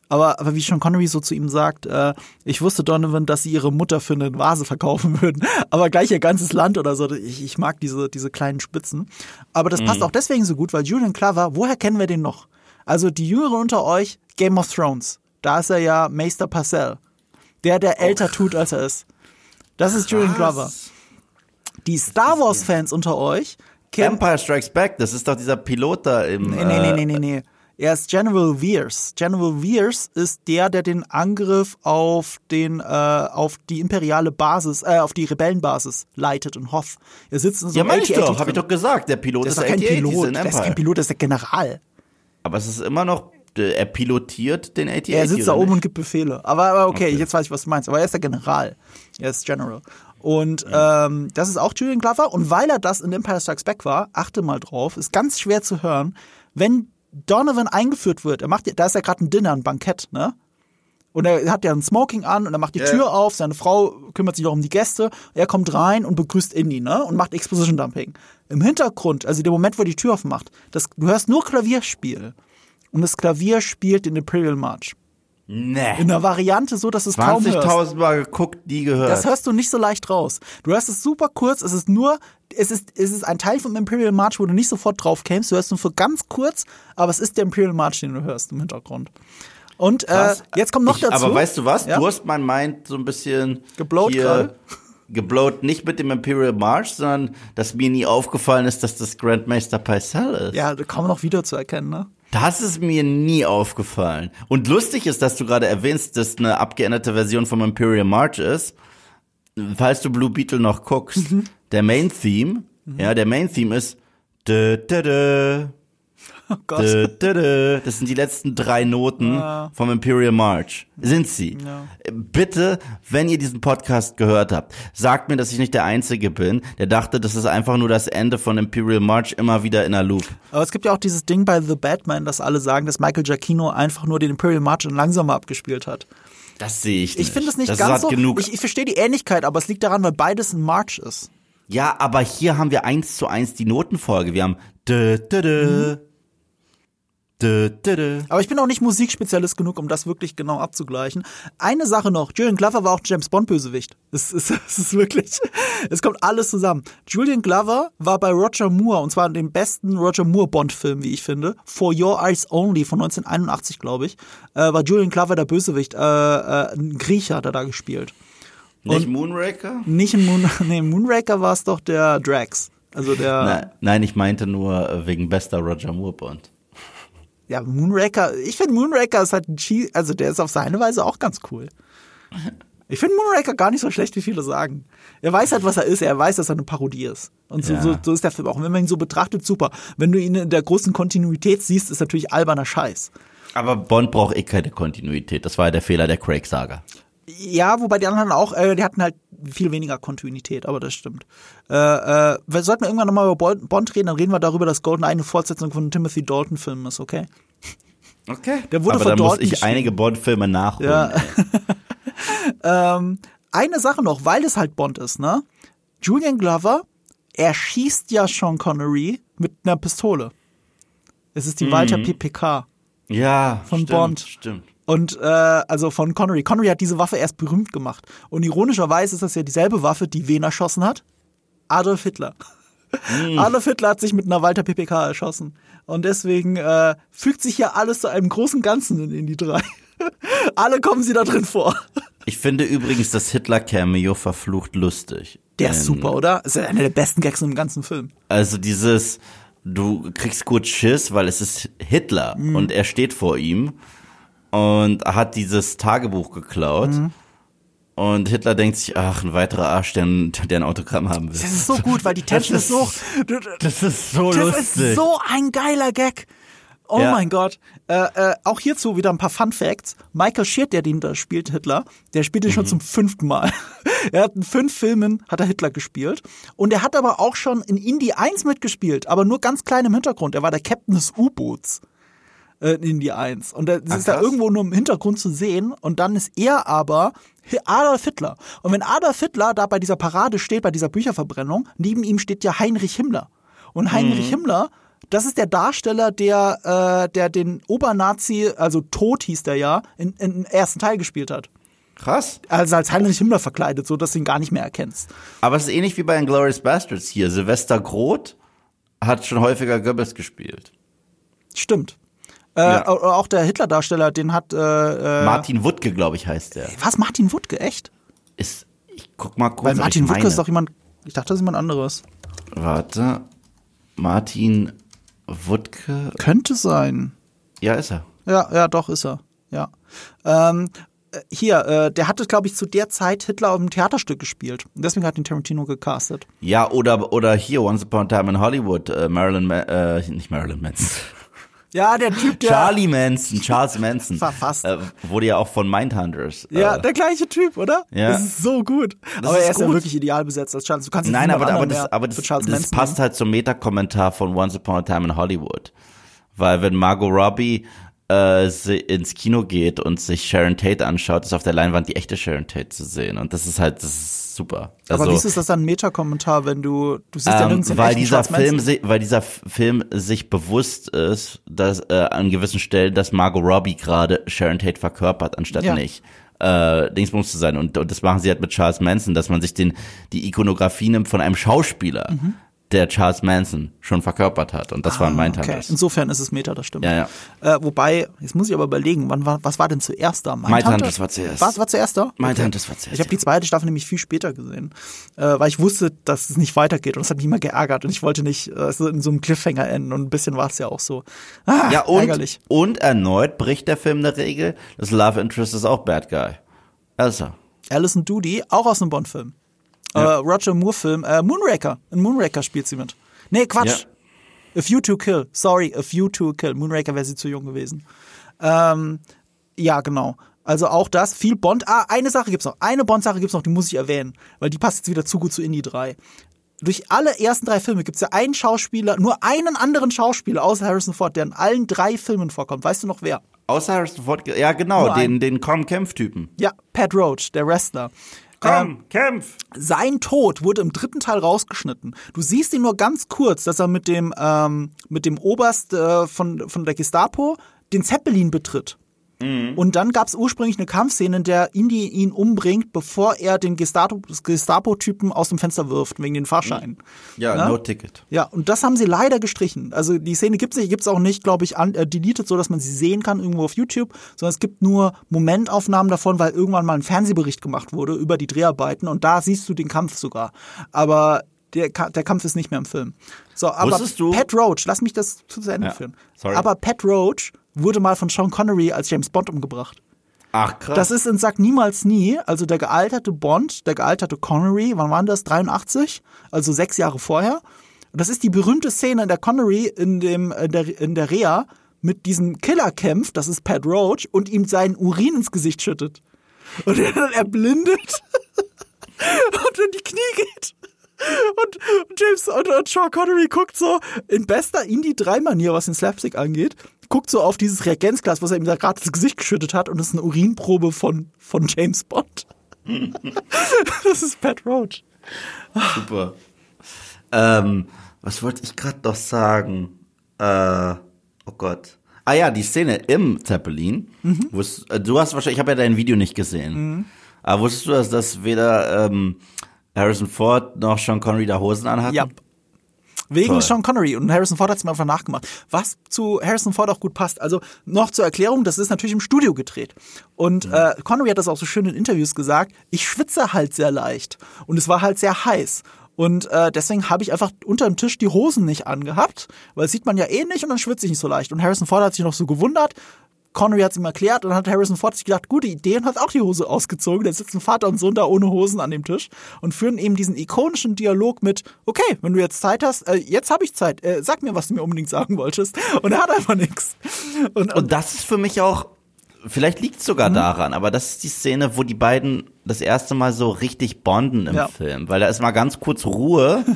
aber, aber wie Sean Connery so zu ihm sagt, äh, ich wusste Donovan, dass sie ihre Mutter für eine Vase verkaufen würden, aber gleich ihr ganzes Land oder so, ich, ich mag diese, diese kleinen Spitzen. Aber das passt auch deswegen so gut, weil Julian Clover, woher kennen wir den noch? Also die Jüngeren unter euch, Game of Thrones, da ist er ja Meister Parcell, der, der älter tut, als er ist. Das ist Julian Glover. Die Star Wars Fans unter euch kennen Empire Strikes Back, das ist doch dieser Pilot da im. Nee, nee, nee, äh, nee, nee, nee. Er ist General Veers. General Veers ist der, der den Angriff auf den, äh, auf die imperiale Basis, äh, auf die Rebellenbasis leitet in Hoth. Er sitzt in so Ja, einem meine ich doch, habe ich doch gesagt. Der Pilot Der ist, ist kein Pilot. Der ist kein. Pilot, der ist der General. Aber es ist immer noch, äh, er pilotiert den AT-AT. Er sitzt da oben nicht? und gibt Befehle. Aber, aber okay, Okay. jetzt weiß ich, was du meinst. Aber er ist der General. Er ist General. Und Mhm. ähm, das ist auch Julian Glover. Und weil er das in Empire Strikes Back war, achte mal drauf, ist ganz schwer zu hören, wenn Donovan eingeführt wird, er macht, da ist ja gerade ein Dinner, ein Bankett, ne? Und er hat ja ein Smoking an und er macht die Ja. Tür auf, seine Frau kümmert sich auch um die Gäste, er kommt rein und begrüßt Indy, ne? Und macht Exposition Dumping. Im Hintergrund, also der Moment, wo er die Tür aufmacht, das, du hörst nur Klavierspiel. Und das Klavier spielt den Imperial March. In Nee. einer Variante so, dass es kaum hörst. 20.000 Mal geguckt, nie gehört. Das hörst du nicht so leicht raus. Du hörst es super kurz, es ist nur, es ist, es ist ein Teil vom Imperial March, wo du nicht sofort drauf kämst. Du hörst nur für ganz kurz, aber es ist der Imperial March, den du hörst im Hintergrund. Und äh, jetzt kommt noch ich, dazu. Aber weißt du was? Ja? Du hast mein Mind so ein bisschen Geblowt hier gerade? Geblowt, nicht mit dem Imperial March, sondern dass mir nie aufgefallen ist, dass das Grandmaster Pycelle ist. Ja, kaum noch wieder zu erkennen, ne? Das ist mir nie aufgefallen. Und lustig ist, dass du gerade erwähnst, dass eine abgeänderte Version vom Imperial March ist. Falls du Blue Beetle noch guckst, Mhm. der Main Theme, ja, der Main Theme ist dö, dö, dö, Oh Gott. Das sind die letzten drei Noten vom Imperial March. Sind sie? Ja. Bitte, wenn ihr diesen Podcast gehört habt, sagt mir, dass ich nicht der Einzige bin, der dachte, das ist einfach nur das Ende von Imperial March immer wieder in der Loop. Aber es gibt ja auch dieses Ding bei The Batman, dass alle sagen, dass Michael Giacchino einfach nur den Imperial March in langsamer abgespielt hat. Das sehe ich nicht. Ich finde es nicht das ganz so. genug Ich, ich verstehe die Ähnlichkeit, aber es liegt daran, weil beides ein March ist. Ja, aber hier haben wir eins zu eins die Notenfolge. Wir haben dö, dö, dö, dö, dö, dö. Aber ich bin auch nicht Musikspezialist genug, um das wirklich genau abzugleichen. Eine Sache noch, Julian Glover war auch ein James Bond Bösewicht. Es ist, es ist wirklich, es kommt alles zusammen. Julian Glover war bei Roger Moore, und zwar in dem besten Roger Moore Bond Film, wie ich finde, For Your Eyes Only von 1981, glaube ich, äh, war Julian Glover der Bösewicht. Äh, äh, ein Griecher hat er da gespielt. Nicht Moonraker? Nicht in Moon, nee, Moonraker war es doch der Drax. Also der, Nein, nein, ich meinte nur äh, wegen bester Roger Moore Bond. Ja, Moonraker, ich finde Moonraker ist halt ein Cheese, also der ist auf seine Weise auch ganz cool. Ich finde Moonraker gar nicht so schlecht, wie viele sagen. Er weiß halt, was er ist. Er weiß, dass er eine Parodie ist. Und so, Ja. so, so ist der Film auch. Und wenn man ihn so betrachtet, super. Wenn du ihn in der großen Kontinuität siehst, ist natürlich alberner Scheiß. Aber Bond braucht eh keine Kontinuität. Das war ja der Fehler der Craig-Saga. Ja, wobei die anderen auch, äh, die hatten halt viel weniger Kontinuität, aber das stimmt. Äh, äh, wir sollten irgendwann nochmal über Bond- reden, dann reden wir darüber, dass Golden eine Fortsetzung von Timothy Dalton Film ist, okay? Okay. Der wurde Aber von dann muss Dalton ich geschrieben. einige Bond-Filme nachholen. Ja. ähm, eine Sache noch, weil es halt Bond ist, ne? Julian Glover, er schießt ja Sean Connery mit einer Pistole. Es ist die Walter PPK. Ja, Von stimmt, Bond. Stimmt. Und äh, also von Connery. Connery hat diese Waffe erst berühmt gemacht. Und ironischerweise ist das ja dieselbe Waffe, die wen erschossen hat? Adolf Hitler. Adolf Hitler hat sich mit einer Walter PPK erschossen. Und deswegen äh, fügt sich ja alles zu einem großen Ganzen in, in die drei. Alle kommen sie da drin vor. Ich finde übrigens das Hitler-Cameo verflucht lustig. Der ist Ähm, super, oder? Das ist einer der besten Gags im ganzen Film. Also dieses, du kriegst kurz Schiss, weil es ist Hitler Mhm. und er steht vor ihm und hat dieses Tagebuch geklaut. Mhm. Und Hitler denkt sich, ach, ein weiterer Arsch, der ein, der ein Autogramm haben will. Das ist so gut, weil die Tension ist so. Das ist so Das lustig. ist so ein geiler Gag. Oh Ja. mein Gott. Äh, äh, auch hierzu wieder ein paar Fun Facts. Michael Sheard, der den da spielt, Hitler, der spielt ihn schon Mhm. zum fünften Mal. er hat in fünf Filmen hat er Hitler gespielt. Und er hat aber auch schon in Indie 1 mitgespielt, aber nur ganz klein im Hintergrund. Er war der Captain des U-Boots äh, in Indie 1. Und das ist da irgendwo nur im Hintergrund zu sehen. Und dann ist er aber Adolf Hitler. Und wenn Adolf Hitler da bei dieser Parade steht, bei dieser Bücherverbrennung, neben ihm steht ja Heinrich Himmler. Und Heinrich Himmler, das ist der Darsteller, der, äh, der den Obernazi, also Tod hieß der ja, in, in im ersten Teil gespielt hat. Krass. Also als Heinrich Himmler verkleidet, so dass du ihn gar nicht mehr erkennst. Aber es ist ähnlich wie bei Inglourious Bastards hier. Sylvester Groth hat schon häufiger Goebbels gespielt. Stimmt. Äh, Ja. au- Auch der Hitler-Darsteller, den hat äh, äh, Martin Wuttke, glaube ich, heißt der. was Martin Wuttke, echt? Ist, ich guck mal kurz. Weil Martin Wuttke ist doch jemand, ich dachte, das ist jemand anderes. Warte. Martin Wuttke. Könnte sein. Ja, ist er. Ja, ja, doch, ist er. Ja. Ähm, äh, hier, äh, der hatte, glaube ich, zu der Zeit Hitler auf einem Theaterstück gespielt. Und deswegen hat ihn Tarantino gecastet. Ja, oder, oder hier, Once Upon a Time in Hollywood, äh, Marilyn, Ma äh, nicht Marilyn Manson. Ja, der Typ, der. Charlie Manson, Charles Manson. Verfasst. Äh, wurde ja auch von Mindhunters. Ja, äh, der gleiche Typ, oder? Ja. Das ist so gut. aber ist er ist ja gut. wirklich ideal besetzt als Charles. Du kannst Nein, aber, aber, das, aber das, das Manson passt nehmen. halt zum Meta-Kommentar von Once Upon a Time in Hollywood. Weil wenn Margot Robbie äh, ins Kino geht und sich Sharon Tate anschaut, ist auf der Leinwand die echte Sharon Tate zu sehen. Und das ist halt, das ist super. Aber Also, wieso ist das dann ein Meta-Kommentar, wenn du, du siehst ja ähm, nirgends den weil dieser Film, weil dieser Film sich bewusst ist, dass äh, an gewissen Stellen, dass Margot Robbie gerade Sharon Tate verkörpert, anstatt Ja. nicht äh, Dingsbums zu sein. Und, und das machen sie halt mit Charles Manson, dass man sich den die Ikonografie nimmt von einem Schauspieler, der Charles Manson schon verkörpert hat. Und das war ein. Ah, Mindhunters. okay. Insofern ist es Meta, das stimmt. Ja, ja. Äh, wobei, jetzt muss ich aber überlegen, wann war, was war denn zuerst da? Mindhunters war zuerst. Was war zuerst da? Mindhunters war zuerst, Ich habe die zweite Staffel nämlich viel später gesehen, äh, weil ich wusste, dass es nicht weitergeht und das hat mich immer geärgert und ich wollte nicht äh, in so einem Cliffhanger enden und ein bisschen war es ja auch so. Ah, Ja, und, ärgerlich. und erneut bricht der Film eine Regel. Das Love Interest ist auch Bad Guy. Also. Alison Doody, auch aus einem Bond-Film. Äh, Roger Moore-Film, äh, Moonraker. In Moonraker spielt sie mit. Nee, Quatsch. A View to Kill. Sorry, A View to Kill. Moonraker wäre sie zu jung gewesen. Ähm, ja, genau. Also auch das, viel Bond. Ah, eine Sache gibt's noch. Eine Bond-Sache gibt's noch, die muss ich erwähnen, weil die passt jetzt wieder zu gut zu Indie 3. Durch alle ersten drei Filme gibt's ja einen Schauspieler, nur einen anderen Schauspieler außer Harrison Ford, der in allen drei Filmen vorkommt. Weißt du noch wer? Außer Harrison Ford, ja genau, Nur den, ein. den Komm-Kämpf-Typen. Ja, Pat Roach, der Wrestler. Komm, kämpf! Sein Tod wurde im dritten Teil rausgeschnitten. Du siehst ihn nur ganz kurz, dass er mit dem, ähm, mit dem Oberst äh, von, von der Gestapo den Zeppelin betritt. Und dann gab es ursprünglich eine Kampfszene, in der Indy ihn umbringt, bevor er den Gestapo- Gestapo-Typen aus dem Fenster wirft, wegen den Fahrscheinen. Ja, Ja? no ticket. Ja, und das haben sie leider gestrichen. Also die Szene gibt's nicht, gibt's auch nicht, glaube ich, an, äh, deleted, so dass man sie sehen kann irgendwo auf YouTube, sondern es gibt nur Momentaufnahmen davon, weil irgendwann mal ein Fernsehbericht gemacht wurde über die Dreharbeiten und da siehst du den Kampf sogar. Aber der, der Kampf ist nicht mehr im Film. So, aber Wusstest du- Pat Roach, lass mich das zu Ende Ja, führen. sorry. Aber Pat Roach wurde mal von Sean Connery als James Bond umgebracht. Ach krass. Das ist in Sag Niemals Nie, also der gealterte Bond, der gealterte Connery, wann waren das? 83? Also sechs Jahre vorher. Und das ist die berühmte Szene, in der Connery in, dem, in, der, in der Reha mit diesem Killer kämpft, das ist Pat Roach, und ihm seinen Urin ins Gesicht schüttet. Und er dann erblindet und in die Knie geht. Und, und James und, und Sean Connery guckt so in bester Indie-3-Manier, was den Slapstick angeht, guckt so auf dieses Reagenzglas, was er ihm da gerade ins Gesicht geschüttet hat, und das ist eine Urinprobe von, von James Bond. das ist Pat Roach. super. Ähm, was wollte ich gerade noch sagen? Äh, oh Gott. Ah ja, die Szene im Zeppelin. Mhm. Äh, du hast wahrscheinlich, ich habe ja dein Video nicht gesehen. Aber wusstest du, dass, dass weder ähm, Harrison Ford noch Sean Connery da Hosen anhatten? Ja. Wegen Toll. Sean Connery und Harrison Ford hat es mir einfach nachgemacht. Was zu Harrison Ford auch gut passt. Also noch zur Erklärung, das ist natürlich im Studio gedreht. Und äh, Connery hat das auch so schön in Interviews gesagt, ich schwitze halt sehr leicht. Und es war halt sehr heiß. Und äh, deswegen habe ich einfach unterm Tisch die Hosen nicht angehabt, weil das sieht man ja eh nicht und dann schwitze ich nicht so leicht. Und Harrison Ford hat sich noch so gewundert, Connery hat es ihm erklärt und dann hat Harrison Ford sich gedacht, gute Idee und hat auch die Hose ausgezogen. Da sitzen Vater und Sohn da ohne Hosen an dem Tisch und führen eben diesen ikonischen Dialog mit, okay, wenn du jetzt Zeit hast, äh, jetzt habe ich Zeit, äh, sag mir, was du mir unbedingt sagen wolltest. Und er hat einfach nichts. Und, und das ist für mich auch, vielleicht liegt es sogar mhm. daran, aber das ist die Szene, wo die beiden das erste Mal so richtig bonden im ja. Film, weil da ist mal ganz kurz Ruhe.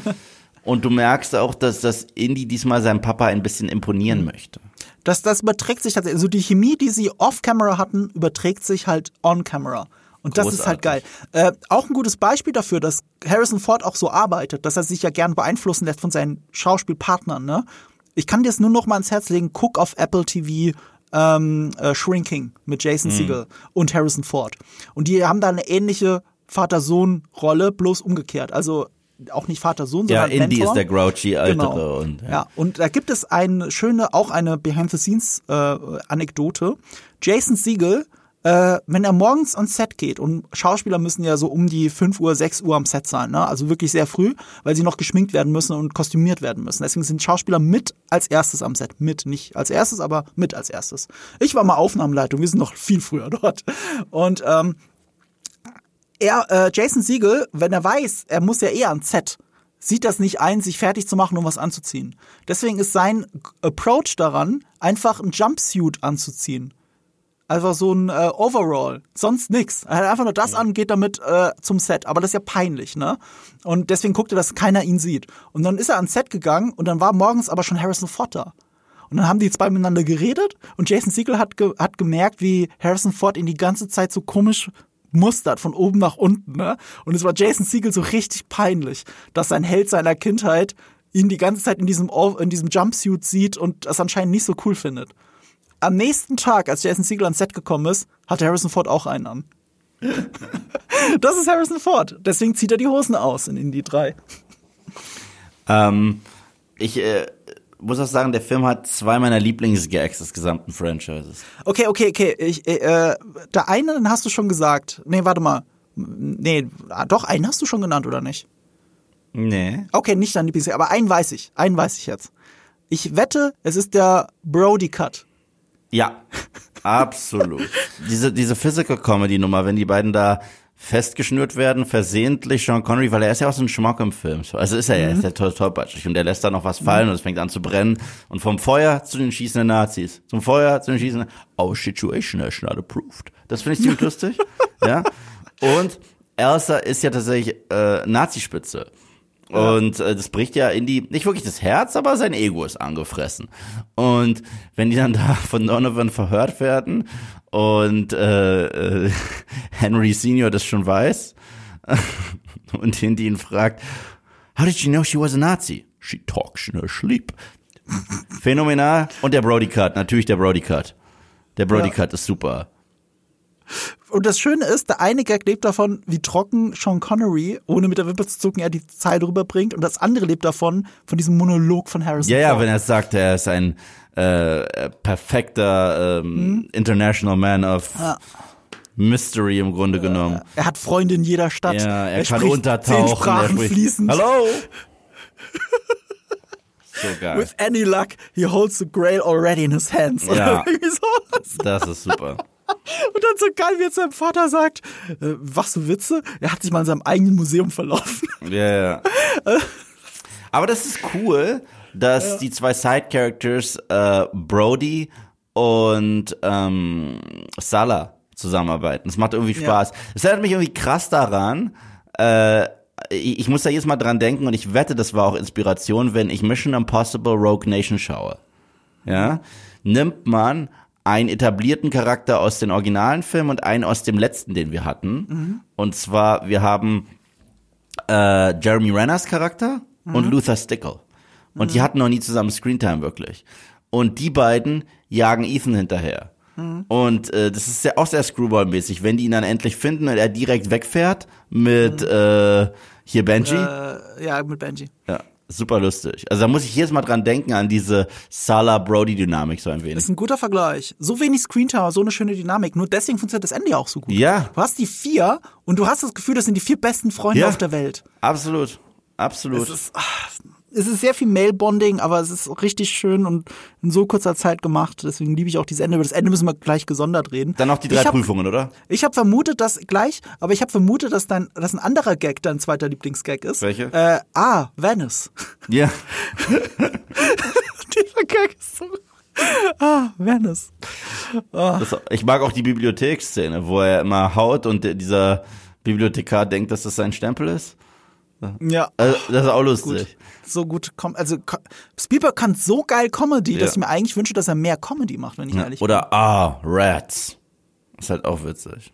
Und du merkst auch, dass das Indy diesmal seinem Papa ein bisschen imponieren mhm. möchte. Das, das überträgt sich tatsächlich. Also die Chemie, die sie off-camera hatten, überträgt sich halt on-camera. Und das Großartig. ist halt geil. Äh, auch ein gutes Beispiel dafür, dass Harrison Ford auch so arbeitet, dass er sich ja gern beeinflussen lässt von seinen Schauspielpartnern. Ne? Ich kann dir es nur noch mal ans Herz legen, guck auf Apple TV ähm, äh, Shrinking mit Jason mhm. Segel und Harrison Ford. Und die haben da eine ähnliche Vater-Sohn-Rolle, bloß umgekehrt. Also auch nicht Vater Sohn, sondern ja, Indy ist der grouchy ältere genau. und ja. ja. und da gibt es eine schöne auch eine Behind the Scenes äh. Jason Siegel äh, wenn er morgens ans Set geht und Schauspieler müssen ja so um die 5 Uhr, 6 Uhr am Set sein, ne? also wirklich sehr früh, weil sie noch geschminkt werden müssen und kostümiert werden müssen. Deswegen sind Schauspieler mit als erstes am Set. Mit, nicht als erstes, aber mit als erstes. Ich war mal Aufnahmeleitung, wir sind noch viel früher dort. Und ähm, er, äh, Jason Siegel, wenn er weiß, er muss ja eher ans Set, sieht das nicht ein, sich fertig zu machen, um was anzuziehen. Deswegen ist sein Approach daran, einfach ein Jumpsuit anzuziehen. Einfach so ein äh, Overall, sonst nix. Er hat einfach nur das ja. an, geht damit äh, zum Set. Aber das ist ja peinlich, ne? Und deswegen guckt er, dass keiner ihn sieht. Und dann ist er ans Set gegangen und dann war morgens aber schon Harrison Ford da. Und dann haben die zwei miteinander geredet und Jason Siegel hat, ge hat gemerkt, wie Harrison Ford ihn die ganze Zeit so komisch mustert von oben nach unten. Ne? Und es war Jason Siegel so richtig peinlich, dass sein Held seiner Kindheit ihn die ganze Zeit in diesem, in diesem Jumpsuit sieht und das anscheinend nicht so cool findet. Am nächsten Tag, als Jason Siegel ans Set gekommen ist, hatte Harrison Ford auch einen an. das ist Harrison Ford. Deswegen zieht er die Hosen aus in Indie 3. Ähm, ich, äh, muss auch sagen, der Film hat zwei meiner Lieblingsgags des gesamten Franchises. Okay, okay, okay. Ich, äh, der eine, den hast du schon gesagt. Nee, warte mal. Nee, ah, doch, einen hast du schon genannt, oder nicht? Nee. Okay, nicht dein Lieblingsgag, aber einen weiß ich. Einen weiß ich jetzt. Ich wette, es ist der Brody Cut. Ja, absolut. diese, diese Physical Comedy Nummer, wenn die beiden da festgeschnürt werden, versehentlich Sean Connery, weil er ist ja auch so ein Schmock im Film. Also ist er ja, mhm. ist der toll, tollpatschig und der lässt da noch was fallen mhm. und es fängt an zu brennen und vom Feuer zu den schießenden Nazis, zum Feuer zu den schießenden, our situation has not approved. Das finde ich ziemlich lustig, ja. Und Elsa ist ja tatsächlich äh, Nazispitze. Und äh, das bricht ja in die, nicht wirklich das Herz, aber sein Ego ist angefressen. Und wenn die dann da von Donovan verhört werden und äh, äh, Henry Senior das schon weiß und Hindi ihn fragt, How did you know she was a Nazi? She talks in her sleep. Phänomenal. Und der Brody Cut, natürlich der Brody Cut. Der Brody ja. Cut ist super. Und das Schöne ist, der eine Gag lebt davon, wie trocken Sean Connery, ohne mit der Wimper zu zucken, er die Zeile rüberbringt. Und das andere lebt davon, von diesem Monolog von Harrison Ja, ja, wenn er sagt, er ist ein äh, perfekter ähm, hm? International Man of ja. Mystery im Grunde genommen. Er hat Freunde in jeder Stadt. Ja, er, er kann untertauchen. Zehn Sprachen er fließend. Hallo! so geil. With any luck, he holds the grail already in his hands. Ja, das ist super. Und dann so geil, wie jetzt sein Vater sagt, äh, was so Witze? Er hat sich mal in seinem eigenen Museum verlaufen. Ja, ja. Aber das ist cool, dass ja. die zwei Side-Characters äh, Brody und ähm, Salah zusammenarbeiten. Das macht irgendwie Spaß. Es ja. erinnert mich irgendwie krass daran, äh, ich, muss da jedes Mal dran denken und ich wette, das war auch Inspiration, wenn ich Mission Impossible Rogue Nation schaue. Ja, nimmt man einen etablierten Charakter aus den originalen Filmen und einen aus dem letzten, den wir hatten. Mhm. Und zwar, wir haben äh, Jeremy Renners Charakter mhm. und Luther Stickle. Und mhm. die hatten noch nie zusammen Screentime wirklich. Und die beiden jagen Ethan hinterher. Mhm. Und äh, das ist ja auch sehr Screwball-mäßig, wenn die ihn dann endlich finden und er direkt wegfährt mit mhm. äh, hier Benji. Äh, ja, mit Benji. Ja. Super lustig. Also da muss ich jedes Mal dran denken an diese Salah-Brody-Dynamik so ein wenig. Das ist ein guter Vergleich. So wenig Screentime, so eine schöne Dynamik. Nur deswegen funktioniert das Ende ja auch so gut. Ja. Du hast die vier und du hast das Gefühl, das sind die vier besten Freunde ja. auf der Welt. Absolut. Absolut. Es ist, ach, es ist sehr viel Mail-Bonding, aber es ist richtig schön und in so kurzer Zeit gemacht. Deswegen liebe ich auch dieses Ende. Über das Ende müssen wir gleich gesondert reden. Dann noch die drei Ich hab- Prüfungen, oder? Ich habe vermutet, dass gleich, aber ich habe vermutet, dass dein, dass ein anderer Gag dein zweiter Lieblingsgag ist. Welche? Äh, ah, Venice. Ja. Dieser Gag ist so. Ah, Venice. Das, ich mag auch die Bibliotheksszene, wo er immer haut und dieser Bibliothekar denkt, dass das sein Stempel ist. Ja. Also, das ist auch lustig. So gut kom also Spielberg kann so geil Comedy, dass Ja. ich mir eigentlich wünsche, dass er mehr Comedy macht, wenn ich ehrlich bin. Oder ah, Rats. Ist halt auch witzig.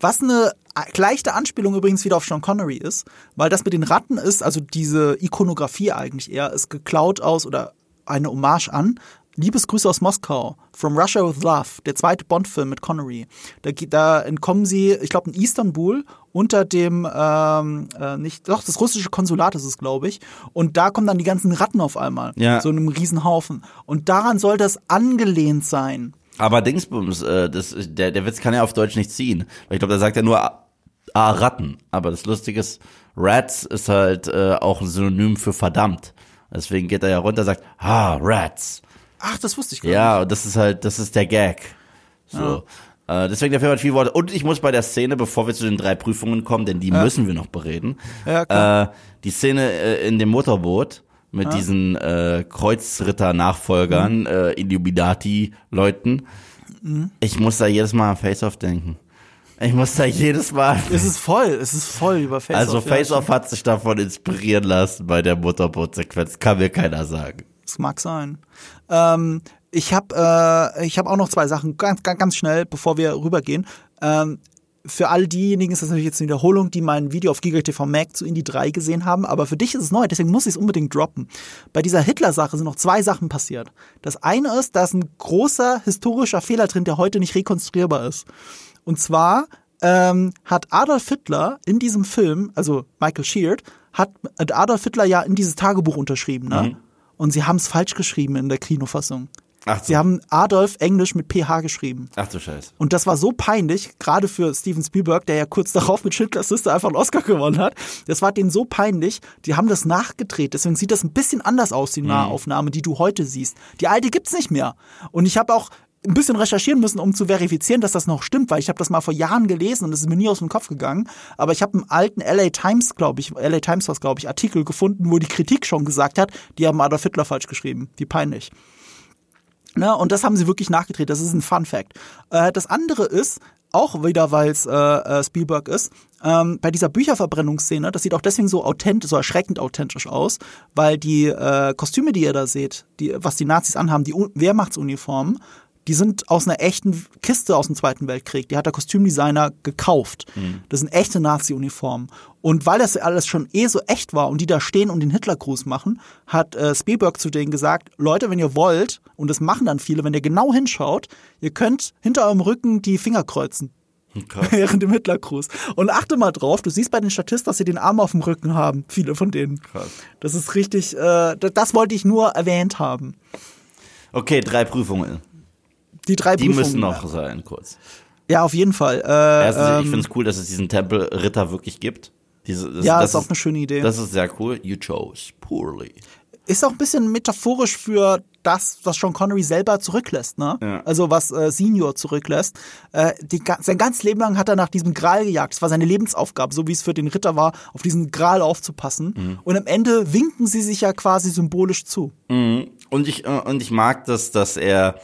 Was eine leichte Anspielung übrigens wieder auf Sean Connery ist, weil das mit den Ratten ist, also diese Ikonografie eigentlich eher, ist geklaut aus oder eine Hommage an Liebesgrüße aus Moskau, From Russia with Love, der zweite Bond-Film mit Connery. Da, da entkommen sie, ich glaube, in Istanbul unter dem, ähm, äh, nicht, doch, das russische Konsulat ist es, glaube ich. Und da kommen dann die ganzen Ratten auf einmal. Ja. So in einem Riesenhaufen. Und daran soll das angelehnt sein. Aber Dingsbums, äh, das, der, der Witz kann ja auf Deutsch nicht ziehen. Weil ich glaube, da sagt er nur ah, ah, Ratten. Aber das Lustige ist, Rats ist halt äh, auch ein Synonym für verdammt. Deswegen geht er ja runter und sagt, ah, Rats. Ach, das wusste ich gar nicht. Ja, und das ist halt, das ist der Gag. So. Äh, deswegen der Film hat viel Worte. Und ich muss bei der Szene, bevor wir zu den drei Prüfungen kommen, denn die müssen wir noch bereden. Ja, klar. Äh, die Szene äh, in dem Motorboot mit diesen äh, Kreuzritter-Nachfolgern, Mhm. äh, Illuminati-Leuten. Ich muss da jedes Mal an Face-Off denken. Ich muss da jedes Mal. Es ist voll, es ist voll über Face-Off. Also ja. Face-Off hat sich davon inspirieren lassen bei der Motorboot-Sequenz. Kann mir keiner sagen. Das mag sein. Ähm, ich habe äh, ich hab auch noch zwei Sachen, ganz, ganz, ganz schnell, bevor wir rübergehen. Ähm, für all diejenigen ist das natürlich jetzt eine Wiederholung, die mein Video auf Giga TV Mac zu Indie 3 gesehen haben, aber für dich ist es neu, deswegen muss ich es unbedingt droppen. Bei dieser Hitler-Sache sind noch zwei Sachen passiert. Das eine ist, da ist ein großer historischer Fehler drin, der heute nicht rekonstruierbar ist. Und zwar ähm, hat Adolf Hitler in diesem Film, also Michael Sheard, hat Adolf Hitler ja in dieses Tagebuch unterschrieben, ne? Und sie haben es falsch geschrieben in der Kinofassung. Ach, Sie haben Adolf Englisch mit PH geschrieben. Ach du Scheiße. Und das war so peinlich, gerade für Steven Spielberg, der ja kurz darauf mit Schindlers Sister einfach einen Oscar gewonnen hat. Das war denen so peinlich, die haben das nachgedreht. Deswegen sieht das ein bisschen anders aus, die Nahaufnahme, die du heute siehst. Die alte gibt's nicht mehr. Und ich habe auch ein bisschen recherchieren müssen, um zu verifizieren, dass das noch stimmt, weil ich habe das mal vor Jahren gelesen und es ist mir nie aus dem Kopf gegangen. Aber ich habe einen alten LA Times, glaube ich, LA Times was, glaube ich, Artikel gefunden, wo die Kritik schon gesagt hat, die haben Adolf Hitler falsch geschrieben. Wie peinlich. Ne, und das haben sie wirklich nachgedreht. Das ist ein Fun Fact. Äh, das andere ist, auch wieder, weil es äh, äh, Spielberg ist, ähm, bei dieser Bücherverbrennungsszene, das sieht auch deswegen so authentisch, so erschreckend authentisch aus, weil die äh, Kostüme, die ihr da seht, die, was die Nazis anhaben, die Wehrmachtsuniformen, die sind aus einer echten Kiste aus dem Zweiten Weltkrieg. Die hat der Kostümdesigner gekauft. Das sind echte Nazi-Uniformen. Und weil das alles schon eh so echt war und die da stehen und den Hitlergruß machen, hat äh, Spielberg zu denen gesagt, Leute, wenn ihr wollt, und das machen dann viele, wenn ihr genau hinschaut, ihr könnt hinter eurem Rücken die Finger kreuzen. Krass. Während dem Hitlergruß. Und achte mal drauf, du siehst bei den Statisten, dass sie den Arm auf dem Rücken haben. Viele von denen. Krass. Das ist richtig, äh, das wollte ich nur erwähnt haben. Okay, drei Prüfungen. Die drei Die Prüfungen. müssen noch sein, kurz. Ja, auf jeden Fall. Äh, Erstens, ich ähm, finde es cool, dass es diesen Tempelritter wirklich gibt. Diese, das, Ja, das ist auch eine schöne Idee. Das ist sehr cool. You chose poorly. ist auch ein bisschen metaphorisch für das, was Sean Connery selber zurücklässt, ne? Ja. Also was äh, Senior zurücklässt. Äh, die, sein ganzes Leben lang hat er nach diesem Gral gejagt. Es war seine Lebensaufgabe, so wie es für den Ritter war, auf diesen Gral aufzupassen. Mhm. Und am Ende winken sie sich ja quasi symbolisch zu. Und ich, äh, und ich mag das, dass er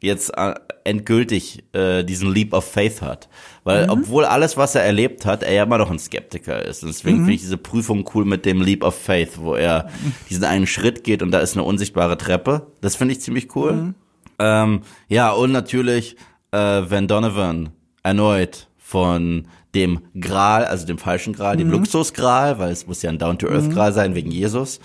jetzt äh, endgültig äh, diesen Leap of Faith hat. Weil Mhm. obwohl alles, was er erlebt hat, er ja immer noch ein Skeptiker ist. Und deswegen Mhm. finde ich diese Prüfung cool mit dem Leap of Faith, wo er diesen einen Schritt geht und da ist eine unsichtbare Treppe. Das finde ich ziemlich cool. Mhm. Ähm, ja, und natürlich äh, Van Donovan erneut von dem Gral, also dem falschen Gral, Mhm. dem Luxusgral, weil es muss ja ein Down-to-Earth-Gral sein wegen Jesus,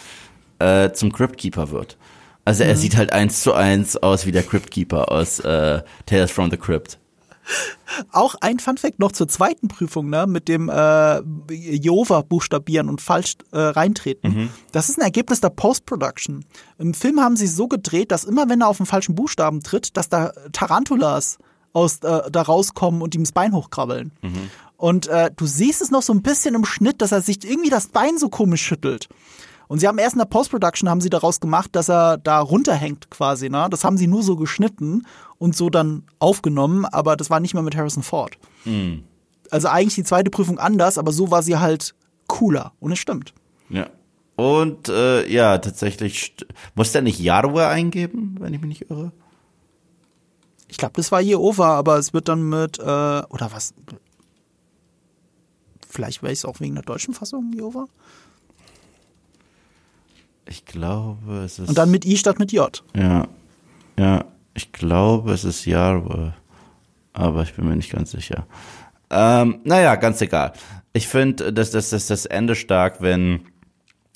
äh, zum Cryptkeeper wird. Also Mhm. er sieht halt eins zu eins aus wie der Cryptkeeper aus äh, Tales from the Crypt. Auch ein Funfact noch zur zweiten Prüfung, ne, mit dem äh, Jehova buchstabieren und falsch äh, reintreten. Das ist ein Ergebnis der Post-Production. Im Film haben sie es so gedreht, dass immer wenn er auf den falschen Buchstaben tritt, dass da Tarantulas aus äh, da rauskommen und ihm das Bein hochkrabbeln. Und äh, du siehst es noch so ein bisschen im Schnitt, dass er sich irgendwie das Bein so komisch schüttelt. Und sie haben erst in der Post-Production haben sie daraus gemacht, dass er da runterhängt quasi, ne? Das haben sie nur so geschnitten und so dann aufgenommen, aber das war nicht mehr mit Harrison Ford. Mhm. Also eigentlich die zweite Prüfung anders, aber so war sie halt cooler. Und es stimmt. Ja. Und äh, ja, tatsächlich muss der nicht Yarwe eingeben, wenn ich mich nicht irre. Ich glaube, das war Jehova, aber es wird dann mit, äh, oder was? Vielleicht wäre es auch wegen der deutschen Fassung Jehova. Ich glaube, es ist. Und dann mit I statt mit J. Ja. Ja, ich glaube, es ist Yarwe. Aber ich bin mir nicht ganz sicher. Ähm, naja, ganz egal. Ich finde, dass das, das, das Ende stark, wenn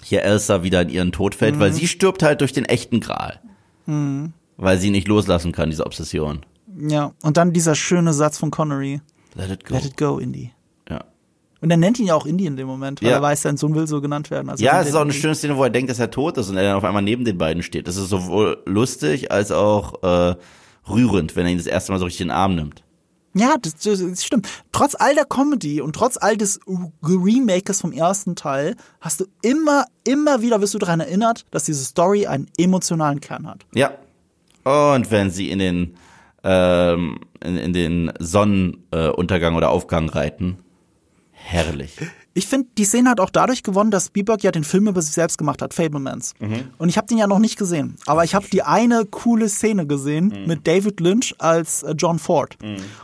hier Elsa wieder in ihren Tod fällt, weil sie stirbt halt durch den echten Gral. Weil sie nicht loslassen kann, diese Obsession. Ja. Und dann dieser schöne Satz von Connery. Let it go. Let it go, Indy. Und er nennt ihn ja auch Indy in dem Moment, weil Ja. er weiß, sein Sohn will so genannt werden. Also Ja, es ist auch eine schöne Szene, wo er denkt, dass er tot ist und er dann auf einmal neben den beiden steht. Das ist sowohl lustig als auch äh, rührend, wenn er ihn das erste Mal so richtig in den Arm nimmt. Ja, das, das, stimmt. Trotz all der Comedy und trotz all des Remakes vom ersten Teil hast du immer, immer wieder wirst du daran erinnert, dass diese Story einen emotionalen Kern hat. Ja. Und wenn sie in den ähm, in, in den Sonnenuntergang äh, oder Aufgang reiten, herrlich. Ich finde, die Szene hat auch dadurch gewonnen, dass Spielberg ja den Film über sich selbst gemacht hat, Fablemans. Und ich habe den ja noch nicht gesehen. Aber ich habe die eine coole Szene gesehen mit David Lynch als äh, John Ford.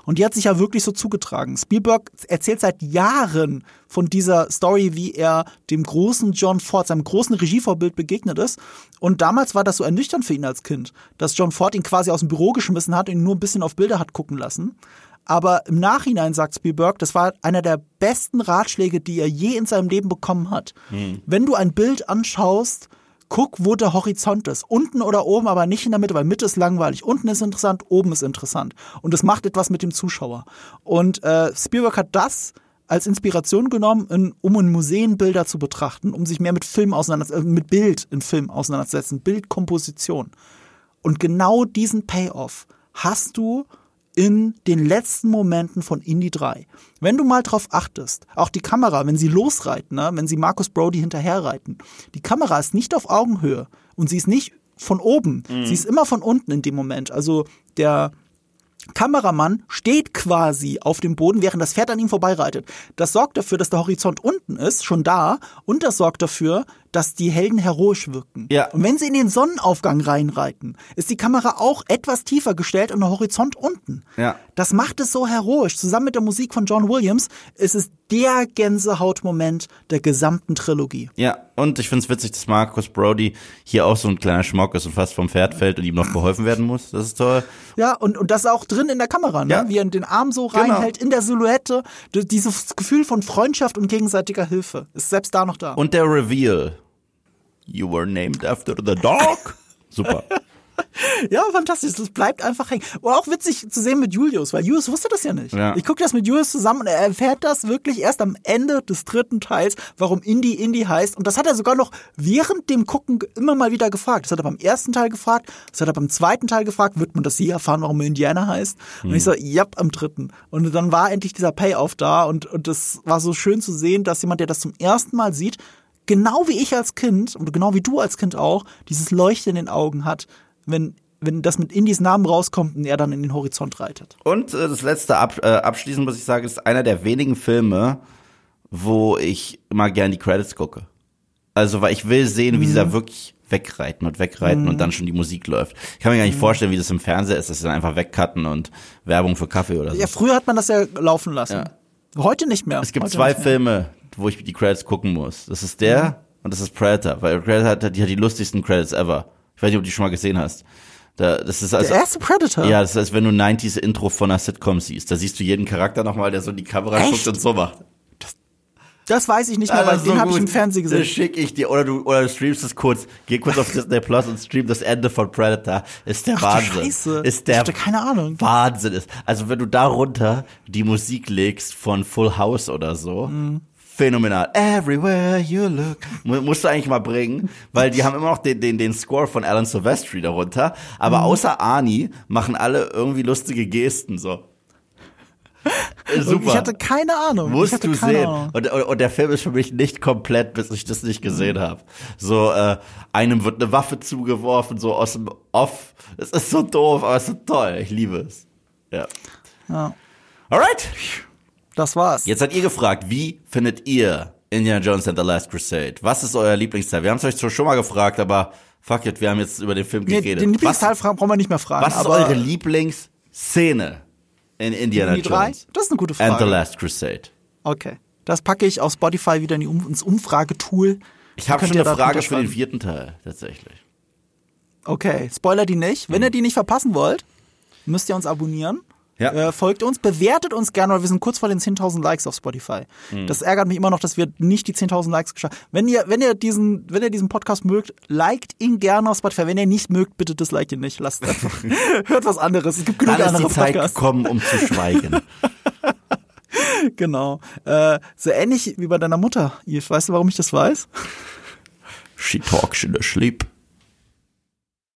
Und die hat sich ja wirklich so zugetragen. Spielberg erzählt seit Jahren von dieser Story, wie er dem großen John Ford, seinem großen Regievorbild begegnet ist. Und damals war das so ernüchternd für ihn als Kind, dass John Ford ihn quasi aus dem Büro geschmissen hat und ihn nur ein bisschen auf Bilder hat gucken lassen. Aber im Nachhinein sagt Spielberg, das war einer der besten Ratschläge, die er je in seinem Leben bekommen hat. Wenn du ein Bild anschaust, guck, wo der Horizont ist. Unten oder oben, aber nicht in der Mitte, weil Mitte ist langweilig. Unten ist interessant, oben ist interessant. Und das macht etwas mit dem Zuschauer. Und äh, Spielberg hat das als Inspiration genommen, in, um in Museen Bilder zu betrachten, um sich mehr mit Film auseinanderzusetzen, äh, mit Bild in Film auseinanderzusetzen, Bildkomposition. Und genau diesen Payoff hast du in den letzten Momenten von Indie 3. Wenn du mal drauf achtest, auch die Kamera, wenn sie losreiten, ne, wenn sie Marcus Brody hinterherreiten, die Kamera ist nicht auf Augenhöhe und sie ist nicht von oben, sie ist immer von unten in dem Moment. Also der Kameramann steht quasi auf dem Boden, während das Pferd an ihm vorbeireitet. Das sorgt dafür, dass der Horizont unten ist, schon da, und das sorgt dafür, dass die Helden heroisch wirken. Ja. Und wenn sie in den Sonnenaufgang reinreiten, ist die Kamera auch etwas tiefer gestellt und der Horizont unten. Ja. Das macht es so heroisch. Zusammen mit der Musik von John Williams ist es der Gänsehautmoment der gesamten Trilogie. Ja, und ich find's witzig, dass Marcus Brody hier auch so ein kleiner Schmock ist und fast vom Pferd fällt und ihm noch geholfen werden muss. Das ist toll. Ja, und, und das ist auch drin in der Kamera, ne? Ja. wie er den Arm so Genau. reinhält, in der Silhouette. Dieses Gefühl von Freundschaft und gegenseitiger Hilfe ist selbst da noch da. Und der Reveal. You were named after the dog. Super. ja, fantastisch. Das bleibt einfach hängen. Und auch witzig zu sehen mit Julius, weil Julius wusste das ja nicht. Ja. Ich gucke das mit Julius zusammen und er erfährt das wirklich erst am Ende des dritten Teils, warum Indie Indie heißt. Und das hat er sogar noch während dem Gucken immer mal wieder gefragt. Das hat er beim ersten Teil gefragt, das hat er beim zweiten Teil gefragt, wird man das je erfahren, warum er Indiana heißt? Und ich so, ja, am dritten. Und dann war endlich dieser Payoff da und, und das war so schön zu sehen, dass jemand, der das zum ersten Mal sieht, genau wie ich als Kind und genau wie du als Kind auch, dieses Leuchten in den Augen hat, wenn, wenn das mit Indies Namen rauskommt und er dann in den Horizont reitet. Und äh, das letzte ab, äh, abschließend muss ich sagen, ist einer der wenigen Filme, wo ich immer gern die Credits gucke. Also, weil ich will sehen, wie sie da wirklich wegreiten und wegreiten und dann schon die Musik läuft. Ich kann mir gar nicht vorstellen, wie das im Fernseher ist, dass sie dann einfach wegcutten und Werbung für Kaffee oder so. Ja, früher hat man das ja laufen lassen. Heute nicht mehr. Es gibt Heute zwei. Filme, wo ich die Credits gucken muss. Das ist der und das ist Predator, weil Predator hat die, hat die lustigsten Credits ever. Ich weiß nicht, ob du die schon mal gesehen hast. Da, das ist also, Der erste Predator. ja, das ist, als wenn du ein 90s Intro von einer Sitcom siehst. Da siehst du jeden Charakter nochmal, der so in die Kamera Echt? guckt und so macht. Das weiß ich nicht mehr, weil ist den so habe ich im Fernsehen gesehen. Das schicke ich dir. Oder du, oder du streamst es kurz. Geh kurz auf Disney Plus und stream das Ende von Predator. Ist der Ach Wahnsinn. Scheiße. Ist der Ich hatte keine Ahnung. Wahnsinn ist. Also wenn du darunter die Musik legst von Full House oder so. Mhm. Phänomenal. Everywhere you look. Mu- Musst du eigentlich mal bringen, weil die haben immer noch den, den, den Score von Alan Silvestri darunter. Aber Mhm. außer Arnie machen alle irgendwie lustige Gesten so. Super. Ich hatte keine Ahnung. Musst du sehen. Und, und, und der Film ist für mich nicht komplett, bis ich das nicht gesehen habe. So, äh, einem wird eine Waffe zugeworfen, so aus dem Off. Es ist so doof, aber es ist so toll. Ich liebe es. Ja. Ja, Alright. Das war's. Jetzt seid ihr gefragt, wie findet ihr Indiana Jones and the Last Crusade? Was ist euer Lieblingsteil? Wir haben es euch zwar schon mal gefragt, aber fuck it, wir haben jetzt über den Film Nee, geredet. den Lieblingsteil was, brauchen wir nicht mehr fragen. was ist eure Lieblingsszene in Indiana die drei? Jones Das ist eine gute and the Frage. Last Crusade? Okay. Das packe ich auf Spotify wieder in die um ins Umfragetool. Ich habe schon eine Frage für den vierten Teil, tatsächlich. Okay, spoiler die nicht. Wenn ihr die nicht verpassen wollt, müsst ihr uns abonnieren. Ja. Äh, folgt uns, bewertet uns gerne, weil wir sind kurz vor den 10.000 Likes auf Spotify. Das ärgert mich immer noch, dass wir nicht die 10.000 Likes geschafft haben. Wenn ihr, wenn ihr diesen, wenn ihr diesen Podcast mögt, liked ihn gerne auf Spotify. Wenn ihr ihn nicht mögt, bitte disliked ihn nicht. Lasst einfach. Hört was anderes. Es gibt genug Dann ist andere die Zeit Podcasts. gekommen, um zu schweigen. Genau. Äh, so ähnlich wie bei deiner Mutter. Yves, weißt du, warum ich das weiß? She talks in her sleep.